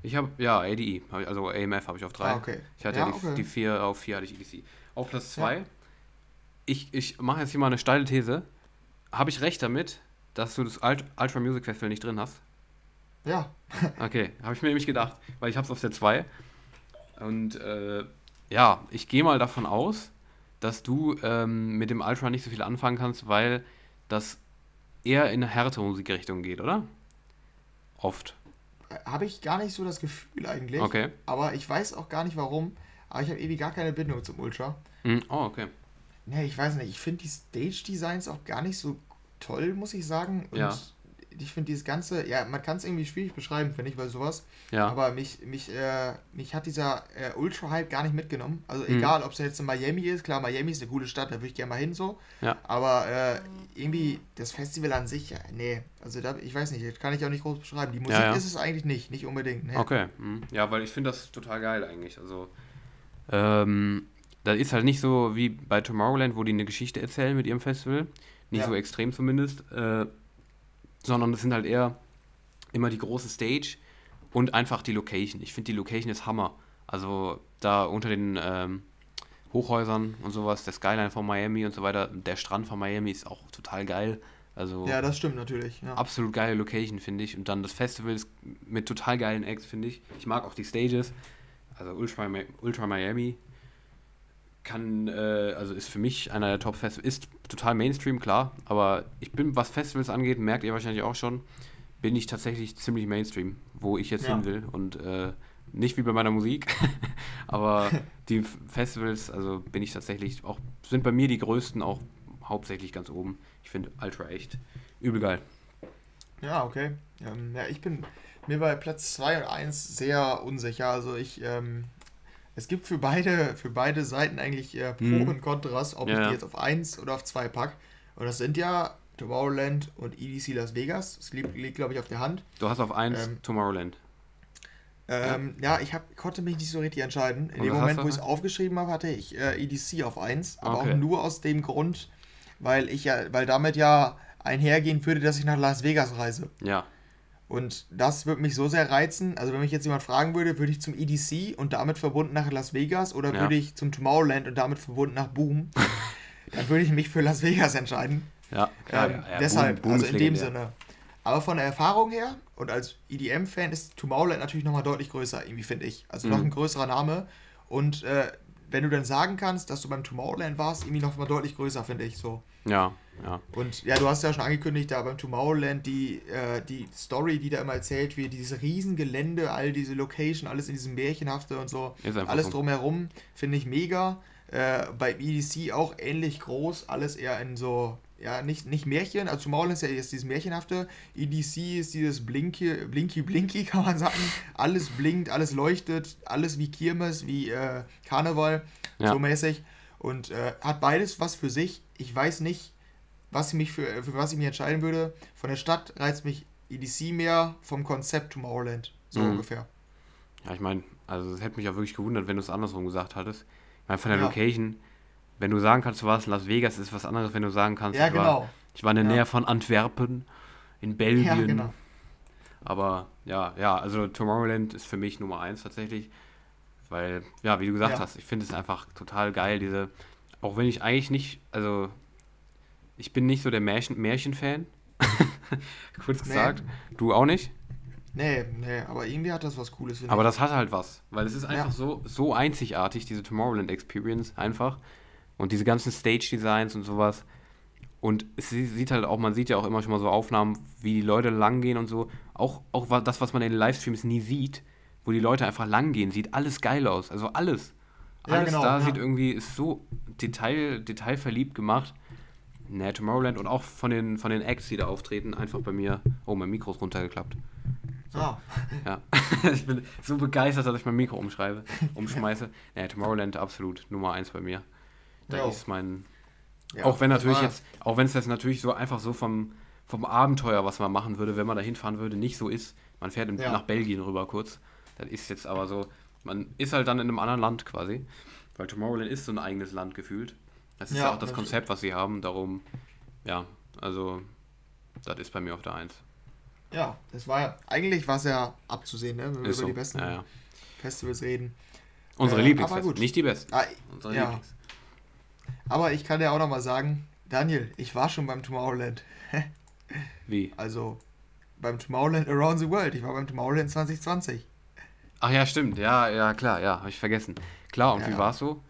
Ich habe, ja, ADE, also AMF habe ich auf 3. Ah, okay. Ich hatte ja, die, okay. die 4, auf 4 hatte ich EDC. Auf Platz 2, ja. ich, ich mache jetzt hier mal eine steile These. Habe ich recht damit, dass du das Ultra Music Festival nicht drin hast? Ja. [LAUGHS] okay, habe ich mir nämlich gedacht, weil ich habe es auf der 2. Und äh, ja, ich gehe mal davon aus, dass du ähm, mit dem Ultra nicht so viel anfangen kannst, weil das eher in eine härtere Musikrichtung geht, oder? Oft. Habe ich gar nicht so das Gefühl eigentlich. Okay. Aber ich weiß auch gar nicht warum. Aber ich habe irgendwie gar keine Bindung zum Ultra. Mm, oh, okay. Nee, ich weiß nicht. Ich finde die Stage-Designs auch gar nicht so toll, muss ich sagen. Und ja ich finde dieses ganze, ja, man kann es irgendwie schwierig beschreiben, finde ich, bei sowas. Ja. Aber mich, mich, äh, mich hat dieser äh, Ultra-Hype gar nicht mitgenommen. Also mhm. egal, ob es jetzt in Miami ist, klar, Miami ist eine gute Stadt, da würde ich gerne mal hin so. Ja. Aber äh, irgendwie das Festival an sich, nee, also da, ich weiß nicht, das kann ich auch nicht groß beschreiben. Die Musik ja, ja. ist es eigentlich nicht, nicht unbedingt. Nee. Okay, mhm. ja, weil ich finde das total geil eigentlich. Also, ähm, das ist halt nicht so wie bei Tomorrowland, wo die eine Geschichte erzählen mit ihrem Festival. Nicht ja. so extrem zumindest. Äh, sondern es sind halt eher immer die große Stage und einfach die Location. Ich finde, die Location ist Hammer. Also da unter den ähm, Hochhäusern und sowas, der Skyline von Miami und so weiter, der Strand von Miami ist auch total geil. Also ja, das stimmt natürlich. Ja. Absolut geile Location, finde ich. Und dann das Festival ist mit total geilen Acts, finde ich. Ich mag auch die Stages. Also Ultra, Ultra Miami kann, äh, also ist für mich einer der Top-Festivals, ist total Mainstream, klar, aber ich bin, was Festivals angeht, merkt ihr wahrscheinlich auch schon, bin ich tatsächlich ziemlich Mainstream, wo ich jetzt ja. hin will und äh, nicht wie bei meiner Musik, [LAUGHS] aber [LAUGHS] die Festivals, also bin ich tatsächlich auch, sind bei mir die größten auch hauptsächlich ganz oben. Ich finde Ultra echt übel geil. Ja, okay. Ähm, ja, ich bin mir bei Platz 2 und 1 sehr unsicher. Also ich ähm, es gibt für beide, für beide Seiten eigentlich äh, Pro mhm. und Kontras, ob ja, ich die jetzt auf 1 oder auf 2 packe. Und das sind ja Tomorrowland und EDC Las Vegas. Das liegt, liegt glaube ich, auf der Hand. Du hast auf 1 ähm, Tomorrowland. Ähm, ja, ich hab, konnte mich nicht so richtig entscheiden. In und dem Moment, wo ich es aufgeschrieben habe, hatte ich äh, EDC auf 1, aber okay. auch nur aus dem Grund, weil ich ja, weil damit ja einhergehen würde, dass ich nach Las Vegas reise. Ja. Und das würde mich so sehr reizen. Also, wenn mich jetzt jemand fragen würde, würde ich zum EDC und damit verbunden nach Las Vegas oder ja. würde ich zum Tomorrowland und damit verbunden nach Boom, [LAUGHS] dann würde ich mich für Las Vegas entscheiden. Ja, ja, ähm, ja, ja deshalb, Boom, Boom also in dem Sinne. Aber von der Erfahrung her und als EDM-Fan ist Tomorrowland natürlich nochmal deutlich größer, irgendwie finde ich. Also mhm. noch ein größerer Name. Und äh, wenn du dann sagen kannst, dass du beim Tomorrowland warst, irgendwie noch mal deutlich größer, finde ich so. Ja, ja. Und ja, du hast ja schon angekündigt, da beim Tomorrowland die, äh, die Story, die da immer erzählt wird, dieses Riesengelände, all diese Location, alles in diesem Märchenhafte und so, alles drumherum, finde ich mega. Äh, bei EDC auch ähnlich groß, alles eher in so, ja, nicht, nicht Märchen, also Tomorrowland ist ja jetzt dieses Märchenhafte, EDC ist dieses Blinky, Blinky Blinky, [LAUGHS] kann man sagen. Alles blinkt, alles leuchtet, alles wie Kirmes, wie äh, Karneval, Ja. so mäßig. Und äh, hat beides was für sich. Ich weiß nicht, was ich mich für, für was ich mich entscheiden würde. Von der Stadt reizt mich EDC mehr, vom Konzept Tomorrowland. So Mhm. ungefähr. Ja, ich meine, also es hätte mich auch wirklich gewundert, wenn du es andersrum gesagt hattest. Ich meine, von der Ja. Location, wenn du sagen kannst, du warst in Las Vegas, ist was anderes, wenn du sagen kannst, Ja, ich, war, genau. ich war in der Ja. Nähe von Antwerpen, in Belgien. Ja, genau. Aber ja, ja, also Tomorrowland ist für mich Nummer eins tatsächlich. Weil, ja, wie du gesagt hast, ich finde es einfach total geil, diese, auch wenn ich eigentlich nicht, also ich bin nicht so der Märchen- Märchen-Fan, [LAUGHS] kurz Nee. gesagt. Du auch nicht? Nee, nee, aber irgendwie hat das was Cooles. Aber das hat halt was, weil es ist einfach Ja. so, so einzigartig, diese Tomorrowland Experience einfach. Und diese ganzen Stage-Designs und sowas. Und es sie- sieht halt auch, man sieht ja auch immer schon mal so Aufnahmen, wie die Leute langgehen und so. Auch, auch das, was man in den Livestreams nie sieht, wo die Leute einfach langgehen, sieht alles geil aus. Also alles. Ja, Alles genau, da ja. sieht irgendwie, ist so detail, detailverliebt gemacht. Ne, Tomorrowland und auch von den, von den Acts, die da auftreten, einfach bei mir. Oh, mein Mikro ist runtergeklappt. Ah, [LAUGHS] Ja, [LAUGHS] ich bin so begeistert, dass ich mein Mikro umschreibe, [LAUGHS] umschmeiße. Ja, Tomorrowland absolut Nummer eins bei mir. Da Ja. ist mein. ja, auch wenn natürlich jetzt, auch wenn es jetzt natürlich so einfach so vom, vom Abenteuer, was man machen würde, wenn man da hinfahren würde, nicht so ist. Man fährt in, Ja. nach Belgien rüber kurz. Das ist jetzt aber so, man ist halt dann in einem anderen Land quasi. Weil Tomorrowland ist so ein eigenes Land gefühlt. Das ist ja, Ja, auch das das Konzept, was sie haben. Darum, ja, also, das ist bei mir auf der Eins. Ja, das war ja, eigentlich war es ja abzusehen, ne, wenn wir Ist über so. die besten Ja, ja. Festivals reden. Unsere Äh, gut. nicht die besten. Ah, Unsere ja. Lieblings. aber ich kann dir auch noch mal sagen, Daniel, ich war schon beim Tomorrowland. [LAUGHS] Wie? Also beim Tomorrowland Around the World. Ich war beim Tomorrowland 2020. Ach ja, stimmt. Ja, ja, klar, ja, habe ich vergessen. Klar, und Ja. wie war's so?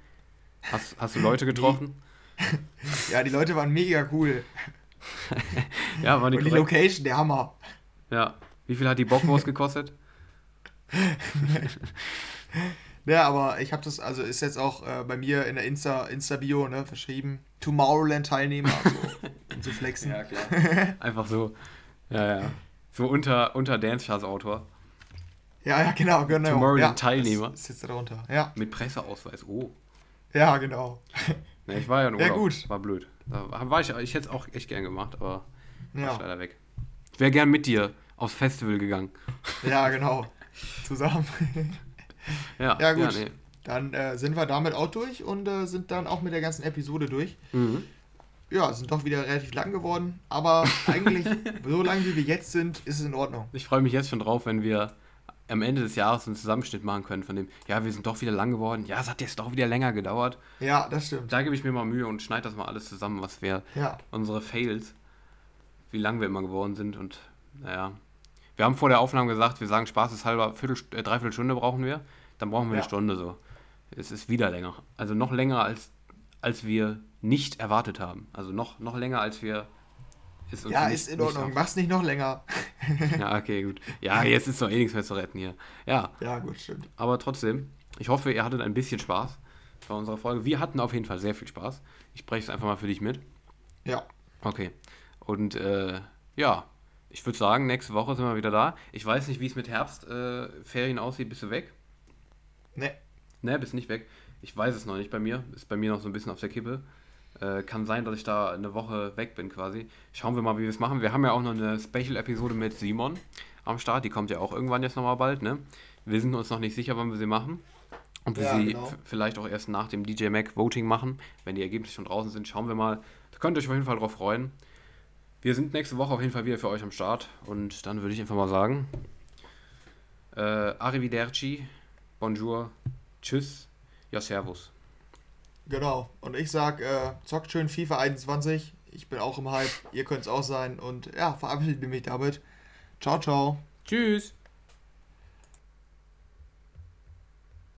Hast, hast du Leute getroffen? [LAUGHS] Ja, die Leute waren mega cool. Ja, waren die Und die? Location, der Hammer. Ja. Wie viel hat die Bockwurst gekostet? [LAUGHS] Ja, aber ich habe das, also ist jetzt auch äh, bei mir in der Insta, Insta-Bio, ne, verschrieben. Tomorrowland-Teilnehmer, so, um zu flexen. Ja, klar. [LAUGHS] Einfach so. Ja, ja. So unter, unter Dance Charts Autor. ja, genau, genau. Tomorrowland-Teilnehmer. Ja, das ist jetzt darunter. Ja, Mit Presseausweis. Oh. Ja, genau. [LAUGHS] Ne, ich war ja in Ja, Urlaub. gut. War blöd. Da war ich, ich hätte es auch echt gern gemacht, aber war ich Ja, leider weg. Ich wäre gern mit dir aufs Festival gegangen. [LAUGHS] ja, genau. Zusammen. [LAUGHS] Ja, Ja, gut. nee. Dann äh, sind wir damit auch durch und äh, sind dann auch mit der ganzen Episode durch. Mhm. Ja, sind doch wieder relativ lang geworden, aber eigentlich, so lang wie wir jetzt sind, ist es in Ordnung. Ich freue mich jetzt schon drauf, wenn wir am Ende des Jahres einen Zusammenschnitt machen können von dem, ja, wir sind doch wieder lang geworden, ja, es hat jetzt doch wieder länger gedauert. Ja, das stimmt. Da gebe ich mir mal Mühe und schneide das mal alles zusammen, was wir, Ja, unsere Fails, wie lang wir immer geworden sind und naja. Wir haben vor der Aufnahme gesagt, wir sagen spaßeshalber, Viertel, äh, dreiviertel Stunde brauchen wir, dann brauchen wir Ja. eine Stunde so. Es ist wieder länger. Also noch länger, als, als wir nicht erwartet haben. Also noch, noch länger, als wir uns ja nicht- ist in nicht Ordnung. erhofft- Mach's nicht noch länger. [LAUGHS] Ja, okay, gut. Ja, jetzt ist doch eh nichts mehr zu retten hier. Ja, Ja, gut, stimmt. aber trotzdem, ich hoffe, ihr hattet ein bisschen Spaß bei unserer Folge. Wir hatten auf jeden Fall sehr viel Spaß. Ich spreche es einfach mal für dich mit. Ja, Okay. Und äh, ja, ich würde sagen, nächste Woche sind wir wieder da. Ich weiß nicht, wie es mit Herbstferien äh, aussieht. Bist du weg? ne, Ne, bist nicht weg. Ich weiß es noch nicht bei mir. Ist bei mir noch so ein bisschen auf der Kippe. Äh, kann sein, dass ich da eine Woche weg bin quasi. Schauen wir mal, wie wir es machen. Wir haben ja auch noch eine Special-Episode mit Simon am Start. Die kommt ja auch irgendwann jetzt nochmal bald, ne? Wir sind uns noch nicht sicher, wann wir sie machen. Und wir Ja, sie genau. vielleicht auch erst nach dem DJ Mac Voting machen. Wenn die Ergebnisse schon draußen sind, schauen wir mal. Da könnt ihr euch auf jeden Fall drauf freuen. Wir sind nächste Woche auf jeden Fall wieder für euch am Start. Und dann würde ich einfach mal sagen: äh, Arrivederci, Bonjour, Tschüss, ja, Servus. Genau. Und ich sag, äh, zockt schön FIFA 21. Ich bin auch im Hype. Ihr könnt es auch sein. Und ja, verabschiede mich damit. Ciao, ciao. Tschüss.